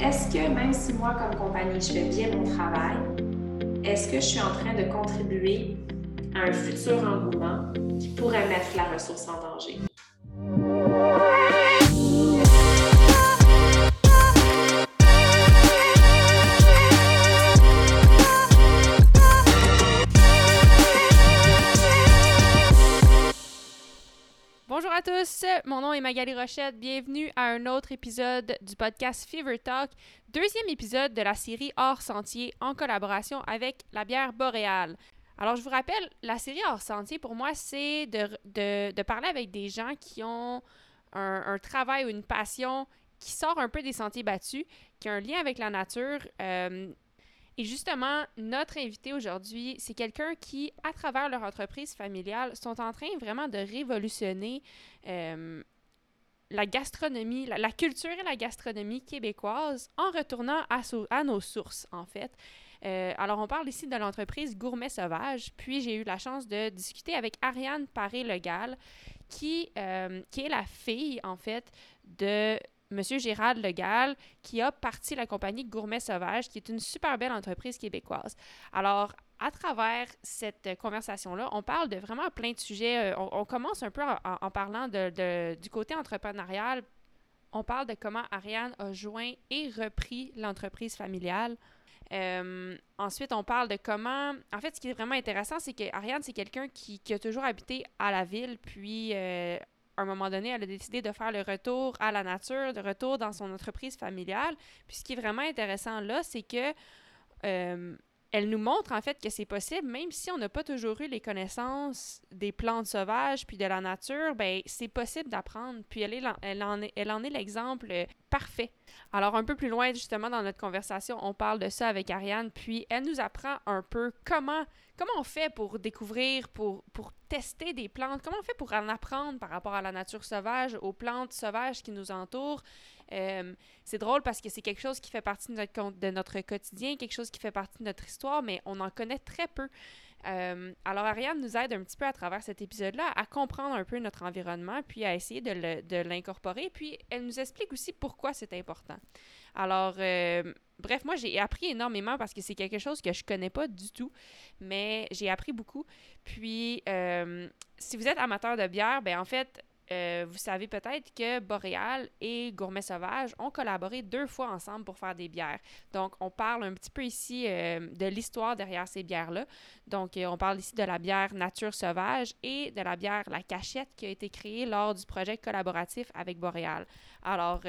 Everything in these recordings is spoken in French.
est-ce que même si moi, comme compagnie, je fais bien mon travail, est-ce que je suis en train de contribuer à un futur engouement qui pourrait mettre la ressource en danger? Mon nom est Magali Rochette. Bienvenue à un autre épisode du podcast Fever Talk, deuxième épisode de la série Hors Sentier en collaboration avec la bière boréale. Alors, je vous rappelle, la série Hors Sentier, pour moi, c'est de, parler avec des gens qui ont un, travail ou une passion qui sort un peu des sentiers battus, qui a un lien avec la nature. Euh, et justement, notre invité aujourd'hui, c'est quelqu'un qui, à travers leur entreprise familiale, sont en train vraiment de révolutionner euh, la gastronomie, la, culture et la gastronomie québécoise en retournant à, nos sources, en fait. Euh, alors, on parle ici de l'entreprise Gourmet Sauvage, puis j'ai eu la chance de discuter avec Ariane Paré-Legal, qui, euh, qui est la fille, en fait, de M. Gérald Legal, qui a parti la compagnie Gourmet Sauvage, qui est une super belle entreprise québécoise. Alors, à travers cette conversation-là, on parle de vraiment plein de sujets. Euh, on, commence un peu en, parlant du côté entrepreneurial. On parle de comment Ariane a joint et repris l'entreprise familiale. Euh, ensuite, on parle de comment. En fait, ce qui est vraiment intéressant, c'est que Ariane, c'est quelqu'un qui, a toujours habité à la ville, puis euh, à un moment donné, elle a décidé de faire le retour à la nature, de retour dans son entreprise familiale. Puis ce qui est vraiment intéressant là, c'est que euh, elle nous montre en fait que c'est possible, même si on n'a pas toujours eu les connaissances des plantes sauvages puis de la nature, ben c'est possible d'apprendre. Puis elle, est, elle, en est, en est l'exemple parfait. Alors un peu plus loin justement dans notre conversation, on parle de ça avec Ariane, puis elle nous apprend un peu comment comment on fait pour découvrir, pour, pour tester des plantes, comment on fait pour en apprendre par rapport à la nature sauvage, aux plantes sauvages qui nous entourent. Euh, c'est drôle parce que c'est quelque chose qui fait partie de notre, quotidien, quelque chose qui fait partie de notre histoire, mais on en connaît très peu. Euh, alors, Ariane nous aide un petit peu à travers cet épisode-là à comprendre un peu notre environnement, puis à essayer de l'incorporer. Puis, elle nous explique aussi pourquoi c'est important. Alors, euh, bref, moi, j'ai appris énormément parce que c'est quelque chose que je connais pas du tout, mais j'ai appris beaucoup. Puis, si vous êtes amateur de bière, ben en fait, euh, vous savez peut-être que Boréal et Gourmet Sauvage ont collaboré deux fois ensemble pour faire des bières. Donc, on parle un petit peu ici de l'histoire derrière ces bières-là. Donc, on parle ici de la bière Nature Sauvage et de la bière La Cachette qui a été créée lors du projet collaboratif avec Boréal. Alors,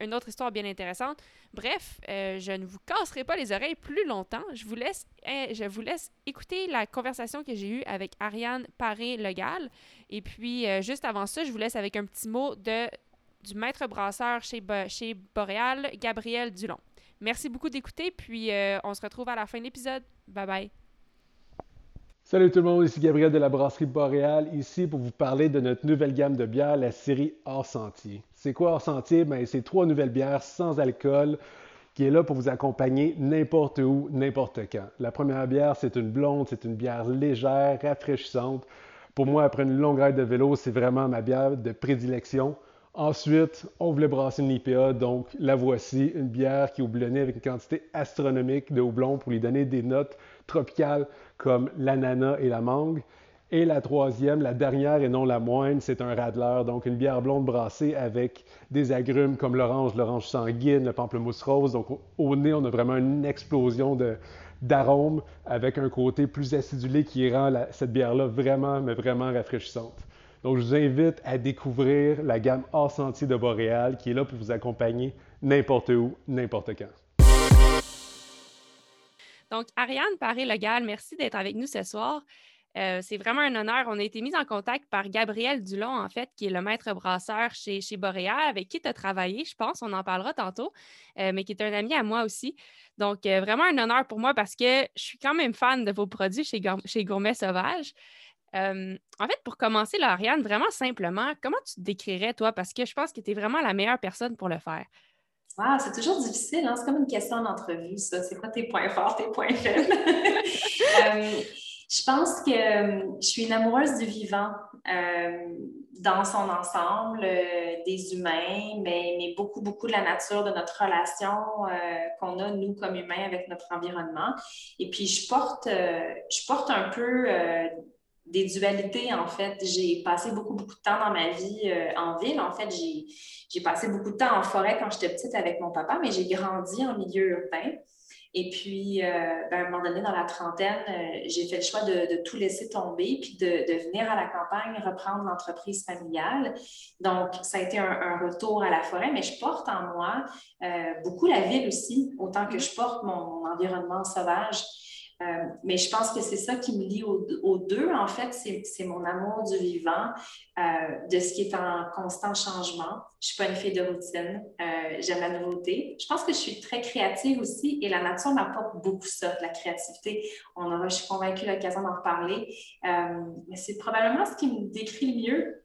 une autre histoire bien intéressante. Bref, euh, je ne vous casserai pas les oreilles plus longtemps. Je vous laisse, eh, je vous laisse écouter la conversation que j'ai eue avec Ariane Paré-Legal. Et puis, euh, juste avant ça, je vous laisse avec un petit mot de, du maître brasseur chez, chez Boréal, Gabriel Dulon. Merci beaucoup d'écouter, puis euh, on se retrouve à la fin de l'épisode. Bye bye. Salut tout le monde, ici Gabriel de la brasserie Boréal, ici pour vous parler de notre nouvelle gamme de bières, la série Hors Sentier. C'est quoi Hors Sentier? Ben, c'est trois nouvelles bières sans alcool qui est là pour vous accompagner n'importe où, n'importe quand. La première bière, c'est une blonde, c'est une bière légère, rafraîchissante. Pour moi, après une longue ride de vélo, c'est vraiment ma bière de prédilection. Ensuite, on voulait brasser une IPA, donc la voici, une bière qui est houblonnée avec une quantité astronomique de houblon pour lui donner des notes tropicales comme l'ananas et la mangue. Et la troisième, la dernière et non la moindre, c'est un radler, donc une bière blonde brassée avec des agrumes comme l'orange, l'orange sanguine, le pamplemousse rose. Donc au nez, on a vraiment une explosion d'arômes avec un côté plus acidulé qui rend cette bière-là vraiment, mais vraiment rafraîchissante. Donc je vous invite à découvrir la gamme hors de Boréal qui est là pour vous accompagner n'importe où, n'importe quand. Donc, Ariane Paré-Legal, merci d'être avec nous ce soir. Euh, c'est vraiment un honneur. On a été mis en contact par Gabriel Dulon, en fait, qui est le maître brasseur chez, chez Boréal, avec qui tu as travaillé, je pense, on en parlera tantôt, euh, mais qui est un ami à moi aussi. Donc, euh, vraiment un honneur pour moi parce que je suis quand même fan de vos produits chez, chez Gourmet Sauvage. en fait, pour commencer, là, Ariane, vraiment simplement, comment tu te décrirais, toi, parce que je pense que tu es vraiment la meilleure personne pour le faire c'est toujours difficile, hein? c'est comme une question d'entrevue, ça. C'est quoi tes points forts, tes points faibles? Euh, je pense que euh, je suis une amoureuse du vivant. dans son ensemble, des humains, mais, beaucoup, beaucoup de la nature de notre relation qu'on a, nous, comme humains, avec notre environnement. Et puis, je porte, je porte un peu des dualités, en fait. J'ai passé beaucoup, beaucoup de temps dans ma vie euh, en ville. En fait, j'ai passé beaucoup de temps en forêt quand j'étais petite avec mon papa, mais j'ai grandi en milieu urbain. Et puis, euh, ben, à un moment donné, dans la trentaine, euh, j'ai fait le choix de, tout laisser tomber, puis de, venir à la campagne reprendre l'entreprise familiale. Donc, ça a été un, un, retour à la forêt, mais je porte en moi beaucoup la ville aussi, autant que je porte mon environnement sauvage. Euh, mais je pense que c'est ça qui me lie aux, deux. En fait, c'est mon amour du vivant, euh, de ce qui est en constant changement. Je ne suis pas une fille de routine. Euh, j'aime la nouveauté. Je pense que je suis très créative aussi et la nature m'apporte beaucoup ça, de la créativité. On aura, je suis convaincue, l'occasion d'en reparler. mais c'est probablement ce qui me décrit le mieux.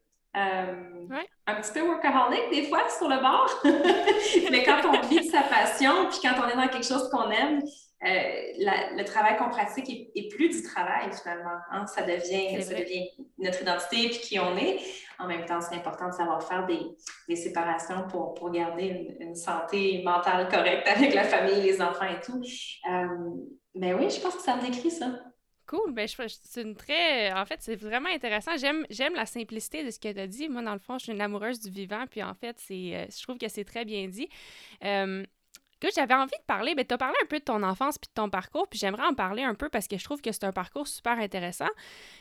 Un petit peu workaholic des fois sur le bord, mais quand on vit de sa passion, puis quand on est dans quelque chose qu'on aime, euh, le travail qu'on pratique est, plus du travail finalement. Hein. Ça, devient, ça devient notre identité et qui on est. En même temps, c'est important de savoir faire des, des séparations pour, pour garder une, santé mentale correcte avec la famille, les enfants et tout. Euh, mais oui, je pense que ça me décrit ça. Cool. Ben, c'est une très. En fait, c'est vraiment intéressant. J'aime, j'aime la simplicité de ce que tu as dit. Moi, dans le fond, je suis une amoureuse du vivant. Puis, en fait, c'est, euh, je trouve que c'est très bien dit j'avais envie de parler, mais ben, tu as parlé un peu de ton enfance puis de ton parcours, puis j'aimerais en parler un peu parce que je trouve que c'est un parcours super intéressant.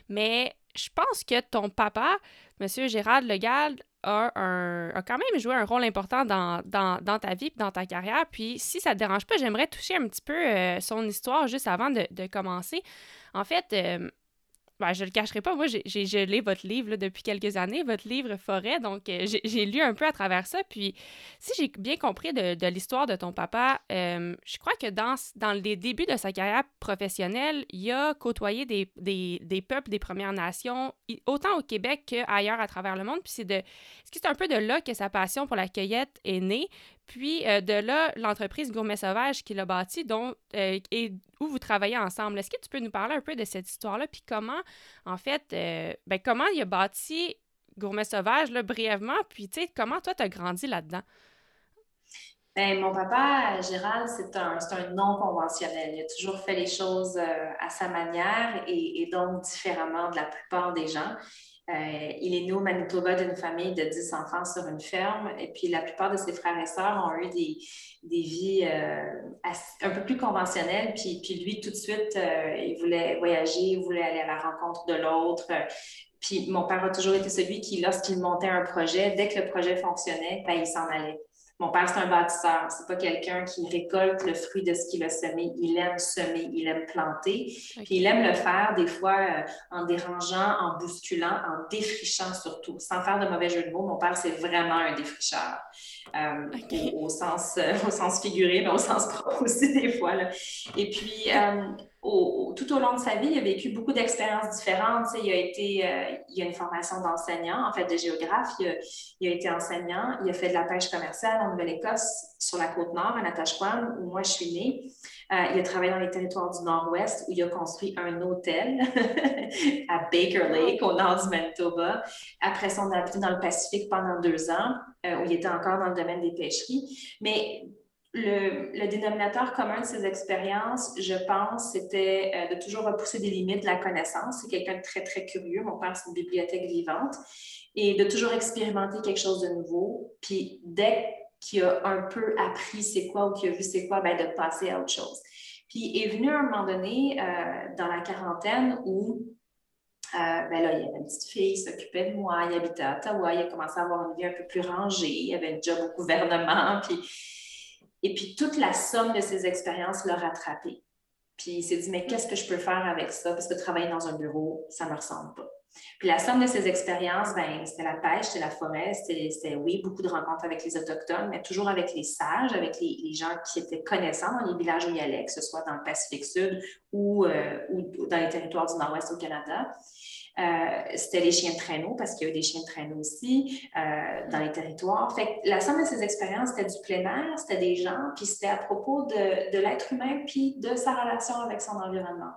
Mais je pense que ton papa, M. Gérald Legal, a, un, a quand même joué un rôle important dans, dans, ta vie et dans ta carrière. Puis si ça te dérange pas, j'aimerais toucher un petit peu euh, son histoire juste avant de, commencer. En fait, euh, ben, je le cacherai pas, moi, j'ai gelé votre livre depuis quelques années, votre livre Forêt, donc euh, j'ai lu un peu à travers ça. Puis, si j'ai bien compris de, l'histoire de ton papa, euh, je crois que dans, dans les débuts de sa carrière professionnelle, il a côtoyé des, des, des peuples des Premières Nations, autant au Québec qu'ailleurs à travers le monde. Puis, c'est de. Est-ce que c'est un peu de là que sa passion pour la cueillette est née? Puis euh, de là, l'entreprise Gourmet Sauvage qui l'a bâti, euh, et où vous travaillez ensemble. Est-ce que tu peux nous parler un peu de cette histoire-là? Puis comment, en fait, euh, ben, comment il a bâti Gourmet Sauvage, brièvement? Puis, tu sais, comment toi, tu as grandi là-dedans? Ben, mon papa, Gérald, c'est un, un non conventionnel. Il a toujours fait les choses à sa manière et, donc différemment de la plupart des gens. Euh, il est né au Manitoba d'une famille de 10 enfants sur une ferme. Et puis, la plupart de ses frères et sœurs ont eu des, des vies euh, un peu plus conventionnelles. Puis, puis lui, tout de suite, euh, il voulait voyager, il voulait aller à la rencontre de l'autre. Puis mon père a toujours été celui qui, lorsqu'il montait un projet, dès que le projet fonctionnait, ben, il s'en allait. Mon père, c'est un bâtisseur. C'est pas quelqu'un qui récolte le fruit de ce qu'il a semé. Il aime semer, il aime planter. Puis il aime le faire des fois euh, en dérangeant, en bousculant, en défrichant surtout. Sans faire de mauvais jeu de mots, mon père, c'est vraiment un défricheur. Euh, au, sens, euh, au sens figuré, mais au sens propre aussi des fois. Et puis, tout au long de sa vie, il a vécu beaucoup d'expériences différentes. il a été, euh, il a une formation d'enseignant, en fait, de géographe. Il a, été enseignant. Il a fait de la pêche commerciale en Nouvelle-Écosse, sur la côte nord, à Natashquan, où moi je suis née. Euh, il a travaillé dans les territoires du Nord-Ouest, où il a construit un hôtel à Baker Lake, au nord du Manitoba. Après ça, on a habité dans le Pacifique pendant deux ans, euh, où il était encore dans le domaine des pêcheries. Mais le, dénominateur commun de ces expériences, je pense, c'était euh, de toujours repousser des limites de la connaissance. C'est quelqu'un de très, très curieux. Mon père, c'est une bibliothèque vivante. Et de toujours expérimenter quelque chose de nouveau. Puis dès qu'il a un peu appris c'est quoi ou qu'il a vu c'est quoi, ben, de passer à autre chose. Puis est venu un moment donné, euh, dans la quarantaine, où euh, ben là, il y avait une petite fille, il s'occupait de moi, il habitait à Ottawa, il a commencé à avoir une vie un peu plus rangée, il avait un job au gouvernement, puis et puis, toute la somme de ces expériences l'a rattrapé. Puis, il s'est dit, mais qu'est-ce que je peux faire avec ça? Parce que travailler dans un bureau, ça ne me ressemble pas. Puis, la somme de ces expériences, ben, c'était la pêche, c'était la forêt, c'était, oui, beaucoup de rencontres avec les Autochtones, mais toujours avec les sages, avec les, gens qui étaient connaissants dans les villages où il allait, que ce soit dans le Pacifique Sud ou, euh, ou dans les territoires du Nord-Ouest au Canada. Euh, c'était les chiens de traîneau, parce qu'il y a eu des chiens de traîneau aussi euh, dans les territoires. Fait que la somme de ces expériences, c'était du plein air, c'était des gens, puis c'était à propos de, de l'être humain, puis de sa relation avec son environnement.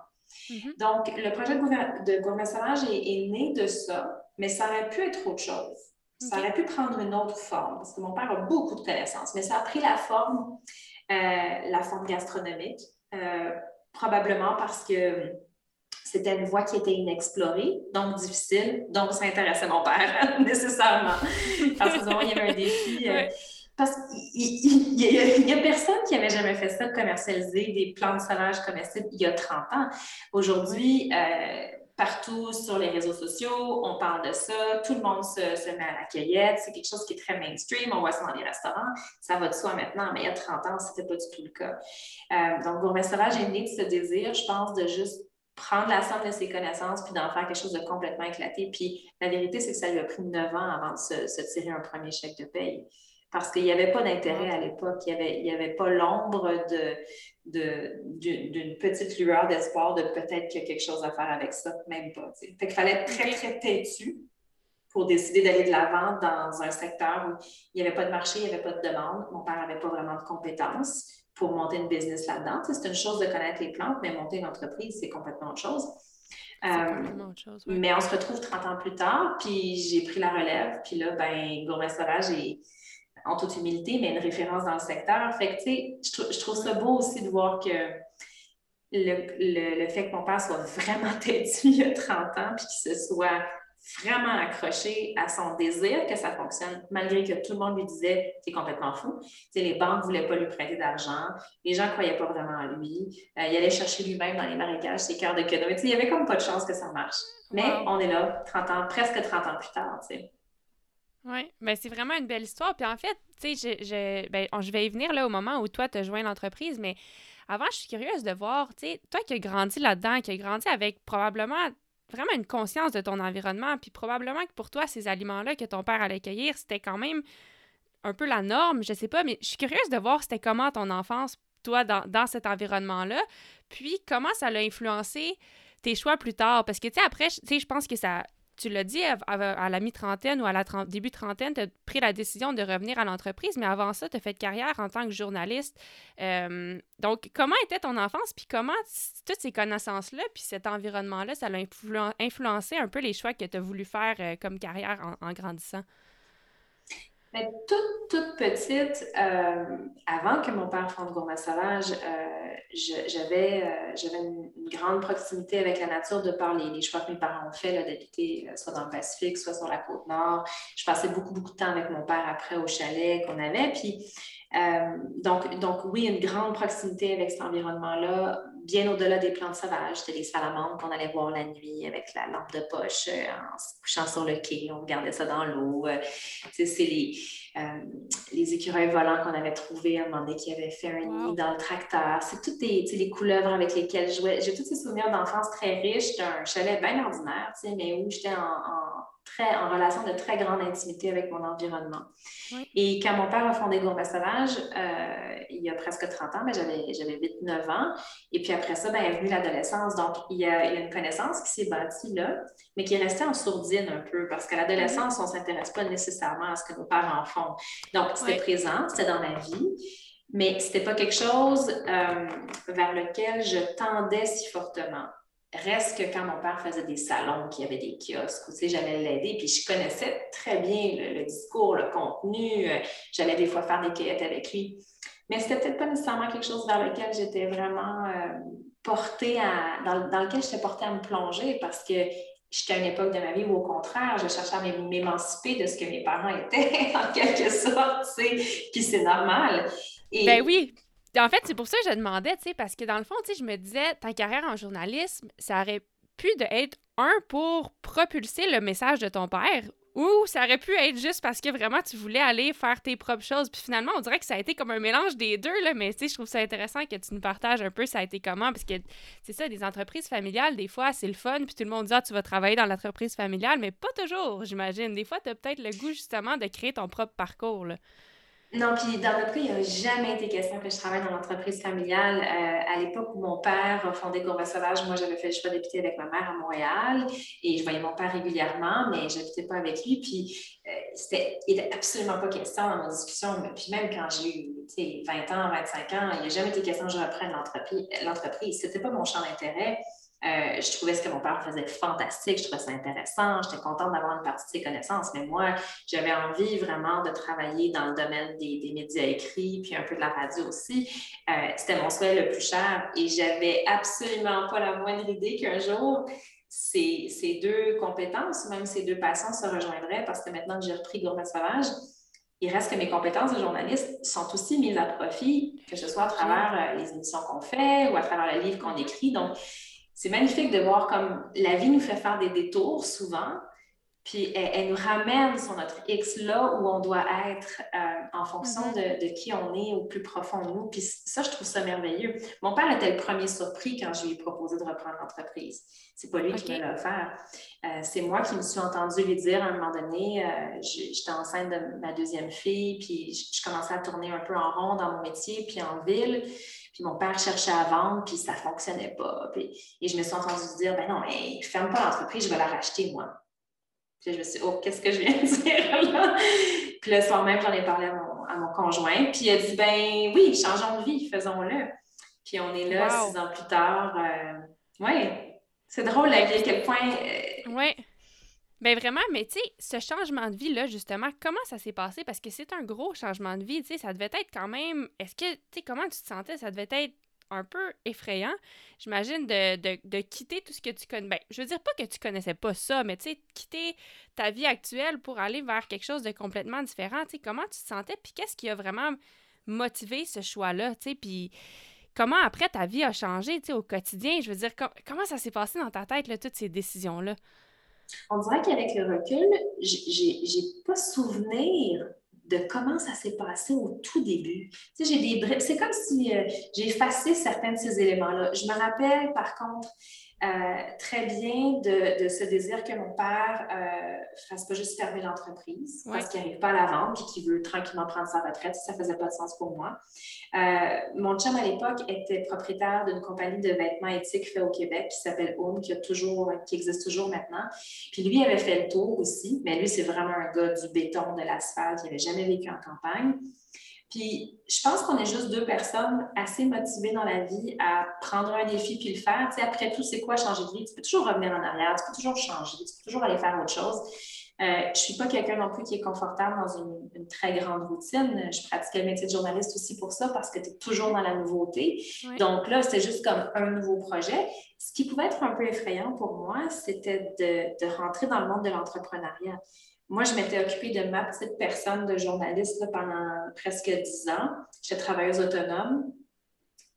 Mm-hmm. Donc, le projet de, gourmet sauvage est, né de ça. mais ça aurait pu être autre chose. Ça aurait pu prendre une autre forme, parce que mon père a beaucoup de connaissances, mais ça a pris la forme, euh, la forme gastronomique, euh, probablement parce que c'était une voie qui était inexplorée, donc difficile, donc ça intéressait mon père nécessairement. Parce qu'il y avait un défi. Euh, parce qu'il n'y a, personne qui avait jamais fait ça, commercialiser des plantes sauvages comestibles il y a 30 ans. Aujourd'hui, partout sur les réseaux sociaux, on parle de ça, tout le monde se, met à la cueillette, c'est quelque chose qui est très mainstream, on voit ça dans les restaurants, ça va de soi maintenant, mais il y a 30 ans, ce n'était pas du tout le cas. Euh, donc, Gourmet Sauvage est né de ce désir, je pense, de juste prendre la somme de ses connaissances puis d'en faire quelque chose de complètement éclaté. Puis la vérité, c'est que ça lui a pris 9 ans avant de se tirer un premier chèque de paye parce qu'il n'y avait pas d'intérêt à l'époque. Il n'y avait, avait pas l'ombre d'une petite lueur d'espoir de peut-être qu'il y a quelque chose à faire avec ça, même pas. Fait qu'il fallait être très, très têtu pour décider d'aller de l'avant dans un secteur où il n'y avait pas de marché, il n'y avait pas de demande. Mon père n'avait pas vraiment de compétences pour monter une business là-dedans. C'est une chose de connaître les plantes, mais monter une entreprise, c'est complètement autre chose. Euh, chose Mais on se retrouve 30 ans plus tard, puis j'ai pris la relève, puis là, ben, Gourmet Sauvage est en toute humilité, mais une référence dans le secteur. Fait que, tu sais, je, trouve ça beau aussi de voir que le, le, fait que mon père soit vraiment têtu il y a 30 ans, puis qu'il se soit vraiment accroché à son désir que ça fonctionne, malgré que tout le monde lui disait c'est complètement fou. les banques ne voulaient pas lui prêter d'argent, les gens ne croyaient pas vraiment en lui. Euh, il allait chercher lui-même dans les marécages ses cœurs de cadeaux. Il n'y avait comme pas de chance que ça marche. Mais on est là, 30 ans, presque 30 ans plus tard. Oui, mais ben, c'est vraiment une belle histoire. Puis en fait, tu sais, je, je, ben, je vais y venir là au moment où toi, tu as joint l'entreprise, mais avant, je suis curieuse de voir, tu sais, toi qui as grandi là-dedans, qui as grandi avec probablement vraiment une conscience de ton environnement, puis probablement que pour toi, ces aliments-là que ton père allait cueillir, c'était quand même un peu la norme, je sais pas, mais je suis curieuse de voir c'était comment ton enfance, toi, dans, cet environnement-là, puis comment ça l'a influencé tes choix plus tard, parce que, tu sais, après, tu sais, je pense que ça, tu l'as dit, à, la mi-trentaine ou à la début trentaine, tu as pris la décision de revenir à l'entreprise, mais avant ça, tu as fait carrière en tant que journaliste. Euh, donc, comment était ton enfance, puis comment toutes ces connaissances-là, puis cet environnement-là, ça a influencé un peu les choix que tu as voulu faire euh, comme carrière en grandissant? Toute, toute petite, euh, avant que mon père fonde Gourmet Sauvage, euh, j'avais euh, une, grande proximité avec la nature de par les, choix que mes parents ont fait d'habiter soit dans le Pacifique, soit sur la côte nord. Je passais beaucoup, beaucoup de temps avec mon père après au chalet qu'on avait. Puis, donc, donc, oui, une grande proximité avec cet environnement-là, bien au-delà des plantes sauvages. C'était les salamandres qu'on allait voir la nuit avec la lampe de poche euh, en se couchant sur le quai. On regardait ça dans l'eau. Euh, c'est les, les écureuils volants qu'on avait trouvés à un moment donné qui avaient fait un nid dans le tracteur. C'est toutes les, les couleuvres avec lesquelles je jouais. J'ai tous ces souvenirs d'enfance très riches d'un chalet bien ordinaire, mais où j'étais en très, en relation de très grande intimité avec mon environnement. Et quand mon père a fondé Gourmet Sauvage, euh, il y a presque 30 ans, mais j'avais, j'avais 8-9 ans. Et puis après ça, ben, est venue l'adolescence. Donc, il y, a, une connaissance qui s'est bâtie là, mais qui est restée en sourdine un peu, parce qu'à l'adolescence, on ne s'intéresse pas nécessairement à ce que nos parents font. Donc, c'était présent, c'était dans ma vie mais ce n'était pas quelque chose euh, vers lequel je tendais si fortement. Reste que quand mon père faisait des salons, qu'il y avait des kiosques, tu j'allais l'aider, puis je connaissais très bien le, discours, le contenu. Euh, j'allais des fois faire des cueillettes avec lui. Mais c'était peut-être pas nécessairement quelque chose vers lequel j'étais vraiment euh, portée à, dans, dans lequel j'étais portée à me plonger parce que j'étais à une époque de ma vie où, au contraire, je cherchais à m'émanciper de ce que mes parents étaient, en quelque sorte, tu sais, puis c'est normal. Ben oui, en fait, c'est pour ça que je demandais, tu sais, parce que dans le fond, tu sais, je me disais, ta carrière en journalisme, ça aurait pu être un pour propulser le message de ton père ou ça aurait pu être juste parce que vraiment tu voulais aller faire tes propres choses. Puis finalement, on dirait que ça a été comme un mélange des deux, là. Mais tu sais, je trouve ça intéressant que tu nous partages un peu ça a été comment. Parce que c'est ça, des entreprises familiales, des fois, c'est le fun. Puis tout le monde dit, ah, tu vas travailler dans l'entreprise familiale, mais pas toujours, j'imagine. Des fois, tu as peut-être le goût justement de créer ton propre parcours. Non, puis dans notre cas, il n'y a jamais été question que je travaille dans l'entreprise familiale. Euh, à l'époque où mon père a fondé Sauvage, moi, j'avais fait le choix d'habiter avec ma mère à Montréal et je voyais mon père régulièrement, mais je n'habitais pas avec lui. Puis euh, c'était, il n'était absolument pas question dans nos discussions. Puis même quand j'ai eu 20 ans, 25 ans, il n'y a jamais été question que je reprenne l'entreprise. l'entreprise. Ce n'était pas mon champ d'intérêt. Euh, je trouvais ce que mon père faisait fantastique, je trouvais ça intéressant, j'étais contente d'avoir une partie de ses connaissances, mais moi, j'avais envie vraiment de travailler dans le domaine des, médias écrits, puis un peu de la radio aussi. Euh, c'était mon souhait le plus cher et j'avais absolument pas la moindre idée qu'un jour, ces, ces, deux compétences, même ces deux passions se rejoindraient parce que maintenant que j'ai repris Gourmet Sauvage, il reste que mes compétences de journaliste sont aussi mises à profit, que ce soit à travers euh, les émissions qu'on fait ou à travers les livres qu'on écrit. Donc, c'est magnifique de voir comme la vie nous fait faire des détours souvent, puis elle, nous ramène sur notre X là où on doit être euh, en fonction mm-hmm. de, qui on est au plus profond de nous. Puis ça, je trouve ça merveilleux. Mon père était le premier surpris quand je lui ai proposé de reprendre l'entreprise. C'est pas lui qui me l'a offert. Euh, c'est moi qui me suis entendue lui dire à un moment donné, euh, j'étais enceinte de ma deuxième fille, puis je, commençais à tourner un peu en rond dans mon métier, puis en ville. Puis mon père cherchait à vendre, puis ça fonctionnait pas. et je me suis entendue dire, ben non, mais ferme pas l'entreprise, je vais la racheter moi. Puis je me suis dit, oh, qu'est-ce que je viens de dire là? Puis le soir même, j'en ai parlé à mon, conjoint. Puis il a dit, ben oui, changeons de vie, faisons-le. Puis on est là six ans plus tard. Euh, oui, c'est drôle à quel point. Euh, oui. Ben vraiment, mais tu sais, ce changement de vie-là, justement, comment ça s'est passé? Parce que c'est un gros changement de vie, tu sais, ça devait être quand même... Est-ce que, tu sais, comment tu te sentais? Ça devait être un peu effrayant, j'imagine, de, quitter tout ce que tu connais. Ben, je veux dire pas que tu connaissais pas ça, mais tu sais, quitter ta vie actuelle pour aller vers quelque chose de complètement différent. Tu sais, comment tu te sentais, puis qu'est-ce qui a vraiment motivé ce choix-là, tu sais, puis comment après ta vie a changé, tu sais, au quotidien? Je veux dire, comment ça s'est passé dans ta tête, toutes ces décisions-là? On dirait qu'avec le recul, j'ai pas souvenir de comment ça s'est passé au tout début. C'est comme si euh, j'ai effacé certains de ces éléments-là. Je me rappelle, par contre, très bien de, ce désir que mon père ne euh, fasse pas juste fermer l'entreprise parce qu'il n'arrive pas à la vendre et qu'il veut tranquillement prendre sa retraite. Ça ne faisait pas de sens pour moi. Euh, mon chum, à l'époque, était propriétaire d'une compagnie de vêtements éthiques fait au Québec qui s'appelle Home, qui, a toujours, qui existe toujours maintenant. Puis lui avait fait le tour aussi, mais lui, c'est vraiment un gars du béton, de l'asphalte. Il n'avait jamais vécu en campagne. Puis je pense qu'on est juste deux personnes assez motivées dans la vie à prendre un défi puis le faire. Tu sais, après tout, c'est quoi changer de vie? Tu peux toujours revenir en arrière, tu peux toujours changer, tu peux toujours aller faire autre chose. Euh, je ne suis pas quelqu'un non plus qui est confortable dans une, très grande routine. Je pratiquais le métier de journaliste aussi pour ça parce que tu es toujours dans la nouveauté. Donc là, c'était juste comme un nouveau projet. Ce qui pouvait être un peu effrayant pour moi, c'était de, de rentrer dans le monde de l'entrepreneuriat. Moi, je m'étais occupée de ma petite personne de journaliste pendant presque dix ans. J'étais travailleuse autonome.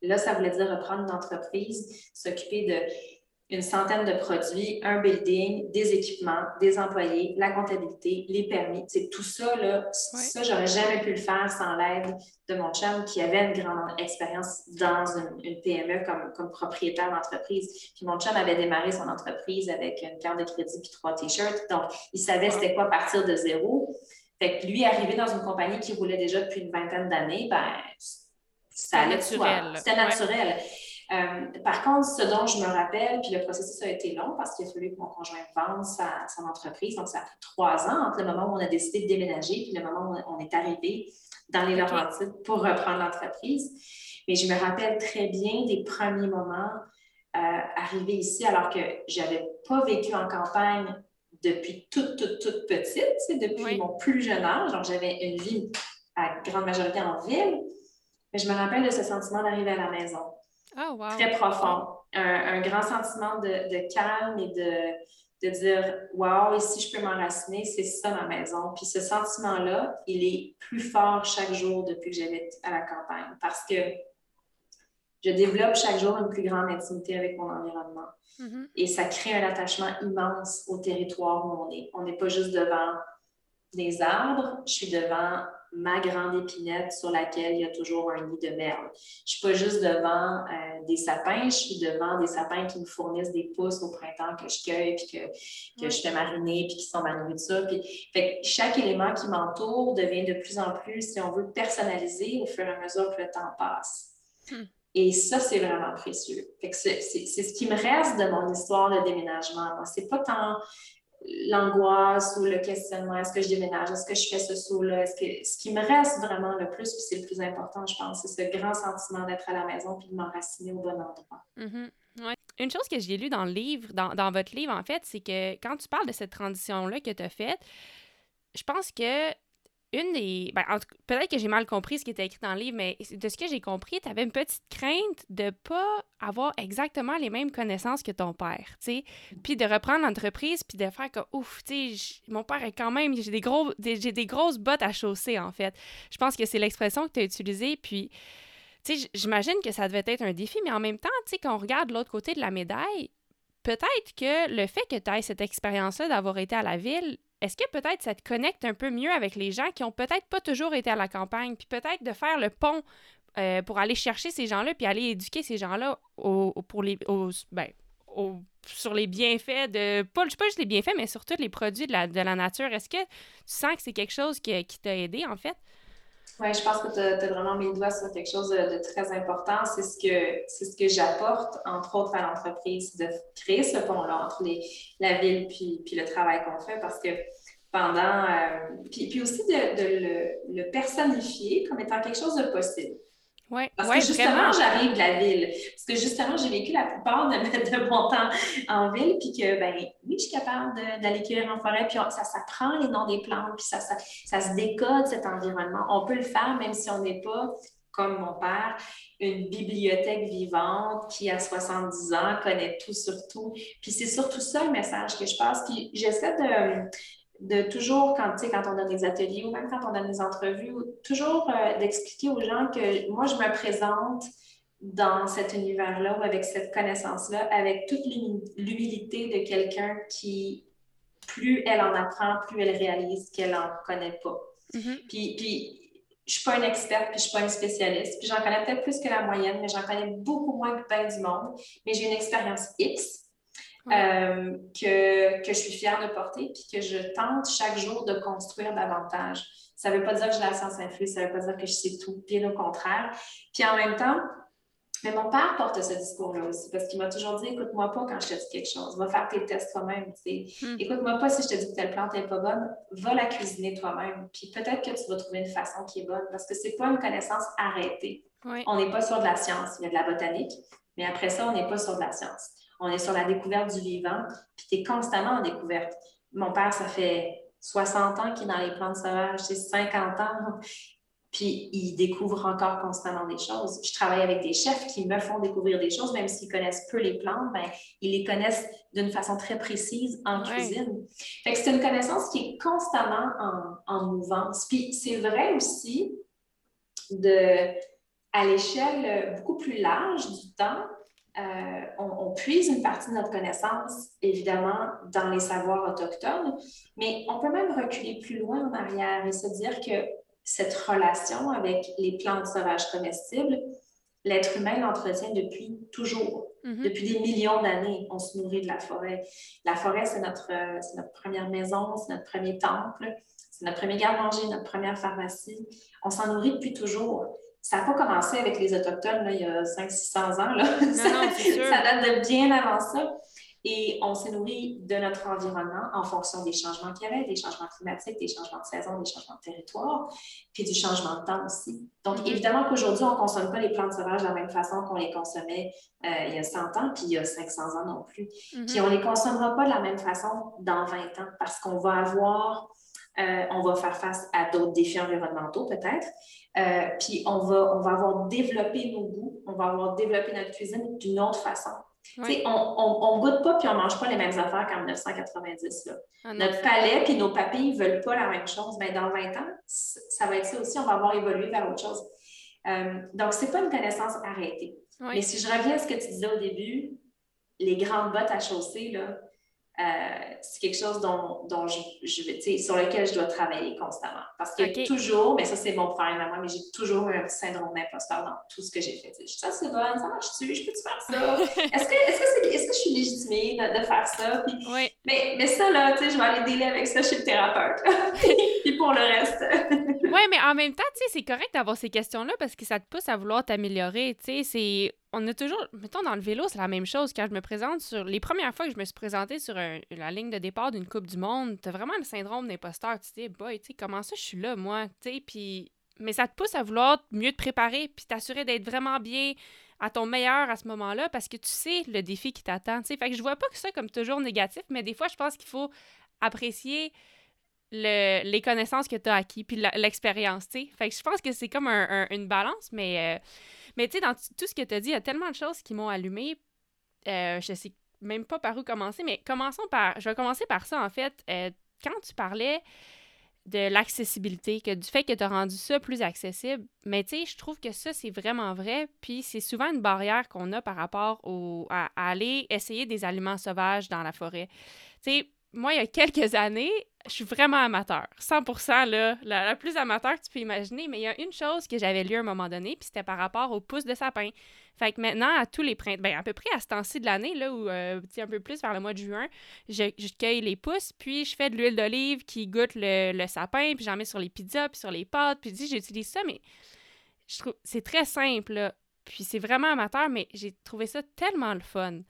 Là, ça voulait dire reprendre une entreprise, s'occuper de une centaine de produits, un building, des équipements, des employés, la comptabilité, les permis. C'est tout ça, là, ça, j'aurais jamais pu le faire sans l'aide de mon chum qui avait une grande expérience dans une, PME comme, comme propriétaire d'entreprise. Puis mon chum avait démarré son entreprise avec une carte de crédit puis trois t-shirts. Donc, il savait c'était quoi partir de zéro. Fait que lui, arrivé dans une compagnie qui roulait déjà depuis une vingtaine d'années, ben, ça allait naturel. C'était naturel. Euh, par contre, ce dont je me rappelle, puis le processus a été long parce qu'il a fallu que mon conjoint vende sa, son entreprise. Donc, ça a pris trois ans entre le moment où on a décidé de déménager puis le moment où on est arrivé dans les Laurentides pour reprendre l'entreprise. Mais je me rappelle très bien des premiers moments euh, arrivés ici alors que je n'avais pas vécu en campagne depuis toute, toute, toute petite, depuis mon plus jeune âge. Donc, j'avais une vie à grande majorité en ville. Mais je me rappelle de ce sentiment d'arriver à la maison Oh, Très profond. Un, grand sentiment de, calme et de, de dire Wow, ici je peux m'enraciner, c'est ça ma maison. Puis ce sentiment-là, il est plus fort chaque jour depuis que j'habite à la campagne parce que je développe chaque jour une plus grande intimité avec mon environnement. Mm-hmm. Et ça crée un attachement immense au territoire où on est. On n'est pas juste devant des arbres, je suis devant ma grande épinette sur laquelle il y a toujours un nid de merle. Je ne suis pas juste devant euh, des sapins, je suis devant des sapins qui me fournissent des pousses au printemps que je cueille, puis que, que je fais mariner, puis qui sont ma nourriture. Puis, fait, chaque élément qui m'entoure devient de plus en plus, si on veut, personnalisé au fur et à mesure que le temps passe. Hmm. Et ça, c'est vraiment précieux. C'est ce qui me reste de mon histoire de déménagement. Ce n'est pas tant l'angoisse ou le questionnement, est-ce que je déménage, est-ce que je fais ce saut-là, est-ce que ce qui me reste vraiment le plus, puis c'est le plus important, je pense, c'est ce grand sentiment d'être à la maison puis de m'enraciner au bon endroit. Mm-hmm. Ouais. Une chose que j'ai lu dans le livre, dans, dans votre livre, en fait, c'est que quand tu parles de cette transition-là que tu as faite, je pense que une des. Ben, peut-être que j'ai mal compris ce qui était écrit dans le livre, mais de ce que j'ai compris, tu avais une petite crainte de pas avoir exactement les mêmes connaissances que ton père, tu sais. Puis de reprendre l'entreprise, puis de faire comme, ouf, tu sais, mon père est quand même. J'ai des, gros, j'ai des grosses bottes à chausser, en fait. Je pense que c'est l'expression que tu as utilisée, puis. Tu sais, j'imagine que ça devait être un défi, mais en même temps, tu sais, quand on regarde l'autre côté de la médaille, peut-être que le fait que tu aies cette expérience-là d'avoir été à la ville, est-ce que peut-être ça te connecte un peu mieux avec les gens qui ont peut-être pas toujours été à la campagne, puis peut-être de faire le pont euh, pour aller chercher ces gens-là, puis aller éduquer ces gens-là les, ben, sur les bienfaits de. Pas, pas juste les bienfaits, mais surtout les produits de la, nature. Est-ce que tu sens que c'est quelque chose qui t'a aidé, en fait? Oui, je pense que tu as, vraiment mis le doigt sur quelque chose de, très important. C'est ce que, ce que j'apporte, entre autres, à l'entreprise, de créer ce pont-là entre les, la ville puis, puis le travail qu'on fait parce que pendant. Euh, puis, puis, aussi de, de le, le, personnifier comme étant quelque chose de possible. Ouais, Parce que justement, j'arrive de la ville. Parce que justement, j'ai vécu la plupart de, de, mon temps en ville, puis que, ben oui, je suis capable d'aller cueillir en forêt, puis ça s'apprend les noms des plantes, puis ça, ça, ça, se décode cet environnement. On peut le faire même si on n'est pas, comme mon père, une bibliothèque vivante qui, à 70 ans, connaît tout sur tout. Puis c'est surtout ça le message que je passe. Puis j'essaie de de toujours, quand, quand on donne des ateliers ou même quand on donne des entrevues, toujours euh, d'expliquer aux gens que moi, je me présente dans cet univers-là ou avec cette connaissance-là, avec toute l'humilité de quelqu'un qui, plus elle en apprend, plus elle réalise qu'elle n'en connaît pas. Mm-hmm. Puis, puis, je ne suis pas une experte, puis je ne suis pas une spécialiste, puis j'en connais peut-être plus que la moyenne, mais j'en connais beaucoup moins que bien du monde, mais j'ai une expérience X euh, que, que, je suis fière de porter, puis que je tente chaque jour de construire davantage. Ça ne veut pas dire que j'ai la science infuse, ça ne veut pas dire que je sais tout, bien au contraire. Puis en même temps, mais mon père porte ce discours-là aussi, parce qu'il m'a toujours dit écoute-moi pas quand je te dis quelque chose, va faire tes tests toi-même. Hmm. Écoute-moi pas si je te dis que telle plante n'est pas bonne, va la cuisiner toi-même. Puis peut-être que tu vas trouver une façon qui est bonne, parce que c'est pas une connaissance arrêtée. On n'est pas sur de la science, il y a de la botanique, mais après ça, on n'est pas sur de la science on est sur la découverte du vivant, puis tu es constamment en découverte. Mon père, ça fait 60 ans qu'il est dans les plantes sauvages, c'est 50 ans, puis il découvre encore constamment des choses. Je travaille avec des chefs qui me font découvrir des choses, même s'ils connaissent peu les plantes, ben, ils les connaissent d'une façon très précise en cuisine. Fait que c'est une connaissance qui est constamment en, en mouvance. Puis c'est vrai aussi de, à l'échelle beaucoup plus large du temps, euh, on, puise une partie de notre connaissance, évidemment, dans les savoirs autochtones, mais on peut même reculer plus loin en arrière et se dire que cette relation avec les plantes sauvages comestibles, l'être humain l'entretient depuis toujours. Mm-hmm. Depuis des millions d'années, on se nourrit de la forêt. La forêt, c'est notre, notre première maison, c'est notre premier temple, c'est notre premier garde-manger, notre première pharmacie. On s'en nourrit depuis toujours ça n'a pas commencé avec les Autochtones là, il y a 500-600 ans. Là. ça, date de bien avant ça. Et on s'est nourri de notre environnement en fonction des changements qu'il y avait, des changements climatiques, des changements de saison, des changements de territoire, puis du changement de temps aussi. Donc, mm-hmm. évidemment qu'aujourd'hui, on ne consomme pas les plantes sauvages de la même façon qu'on les consommait euh, il y a 100 ans, puis il y a 500 ans non plus. Mm-hmm. Puis on ne les consommera pas de la même façon dans 20 ans parce qu'on va avoir, euh, on va faire face à d'autres défis environnementaux peut-être, euh, puis on va, on va avoir développé nos goûts, on va avoir développé notre cuisine d'une autre façon. On ne goûte pas puis on ne mange pas les mêmes affaires qu'en 1990. Ah notre palais puis nos papilles ne veulent pas la même chose. Mais dans 20 ans, ça va être ça aussi, on va avoir évolué vers autre chose. Euh, donc, ce n'est pas une connaissance arrêtée. Mais si je reviens à ce que tu disais au début, les grandes bottes à chausser, là, c'est quelque chose dont, dont je, je sur lequel je dois travailler constamment. Parce que toujours, mais ça c'est mon problème à moi, mais j'ai toujours un syndrome d'imposteur dans tout ce que j'ai fait. Je dis, ça c'est bon, ça marche-tu, je peux-tu faire ça? Est-ce que, est -ce que, est, que, je suis légitimée de, faire ça? oui. mais, mais ça, là, je vais aller délai avec ça chez le thérapeute. Puis pour le reste. oui, mais en même temps, c'est correct d'avoir ces questions-là parce que ça te pousse à vouloir t'améliorer. C'est on a toujours, mettons dans le vélo, c'est la même chose. Quand je me présente sur, les premières fois que je me suis présentée sur la ligne de départ d'une Coupe du Monde, t'as vraiment le syndrome d'imposteur. Tu te dis, boy, tu comment ça je suis là, moi, mais ça te pousse à vouloir mieux te préparer puis t'assurer d'être vraiment bien à ton meilleur à ce moment-là parce que tu sais le défi qui t'attend. Fait que je vois pas que ça comme toujours négatif, mais des fois, je pense qu'il faut apprécier le, les connaissances que tu as acquis puis l'expérience, Fait que je pense que c'est comme une balance, mais, euh, mais tu sais, dans tout ce que tu as dit, il y a tellement de choses qui m'ont allumé. Euh, je sais même pas par où commencer, mais commençons par... Je vais commencer par ça, en fait. Euh, quand tu parlais de l'accessibilité, que du fait que tu as rendu ça plus accessible. Mais tu sais, je trouve que ça, c'est vraiment vrai. Puis c'est souvent une barrière qu'on a par rapport au, à, aller essayer des aliments sauvages dans la forêt. Tu sais, moi, il y a quelques années, je suis vraiment amateur. 100% là, la, plus amateur que tu peux imaginer. Mais il y a une chose que j'avais lue à un moment donné, puis c'était par rapport aux pousses de sapin. Fait que maintenant, à tous les printemps, ben, à peu près à ce temps-ci de l'année, là, où, euh, un peu plus vers le mois de juin, je, cueille les pousses, puis je fais de l'huile d'olive qui goûte le, sapin, puis j'en mets sur les pizzas, puis sur les pâtes, puis j'utilise ça, mais je trouve c'est très simple, Puis c'est vraiment amateur, mais j'ai trouvé ça tellement le fun.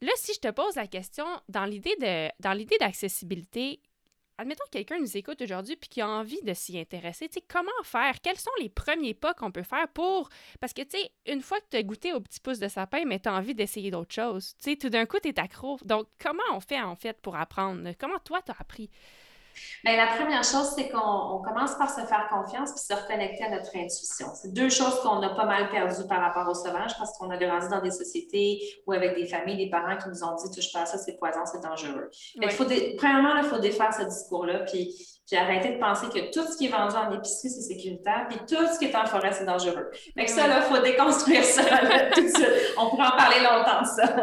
Là, si je te pose la question, dans l'idée d'accessibilité, admettons que quelqu'un nous écoute aujourd'hui puis qui a envie de s'y intéresser, tu comment faire? Quels sont les premiers pas qu'on peut faire pour... Parce que, tu sais, une fois que tu as goûté au petit pouce de sapin, mais tu as envie d'essayer d'autres choses. Tu sais, tout d'un coup, tu es accro. Donc, comment on fait, en fait, pour apprendre? Comment toi, tu as appris? Bien, la première chose, c'est qu'on commence par se faire confiance puis se reconnecter à notre intuition. C'est deux choses qu'on a pas mal perdues par rapport au sauvage parce qu'on a grandi dans des sociétés ou avec des familles, des parents qui nous ont dit touche pas à ça, c'est poison, c'est dangereux. faut Premièrement, il faut défaire ce discours-là puis, puis arrêter de penser que tout ce qui est vendu en épicerie, c'est sécuritaire puis tout ce qui est en forêt, c'est dangereux. Fait que ça, il faut déconstruire ça tout de suite. On pourrait en parler longtemps ça.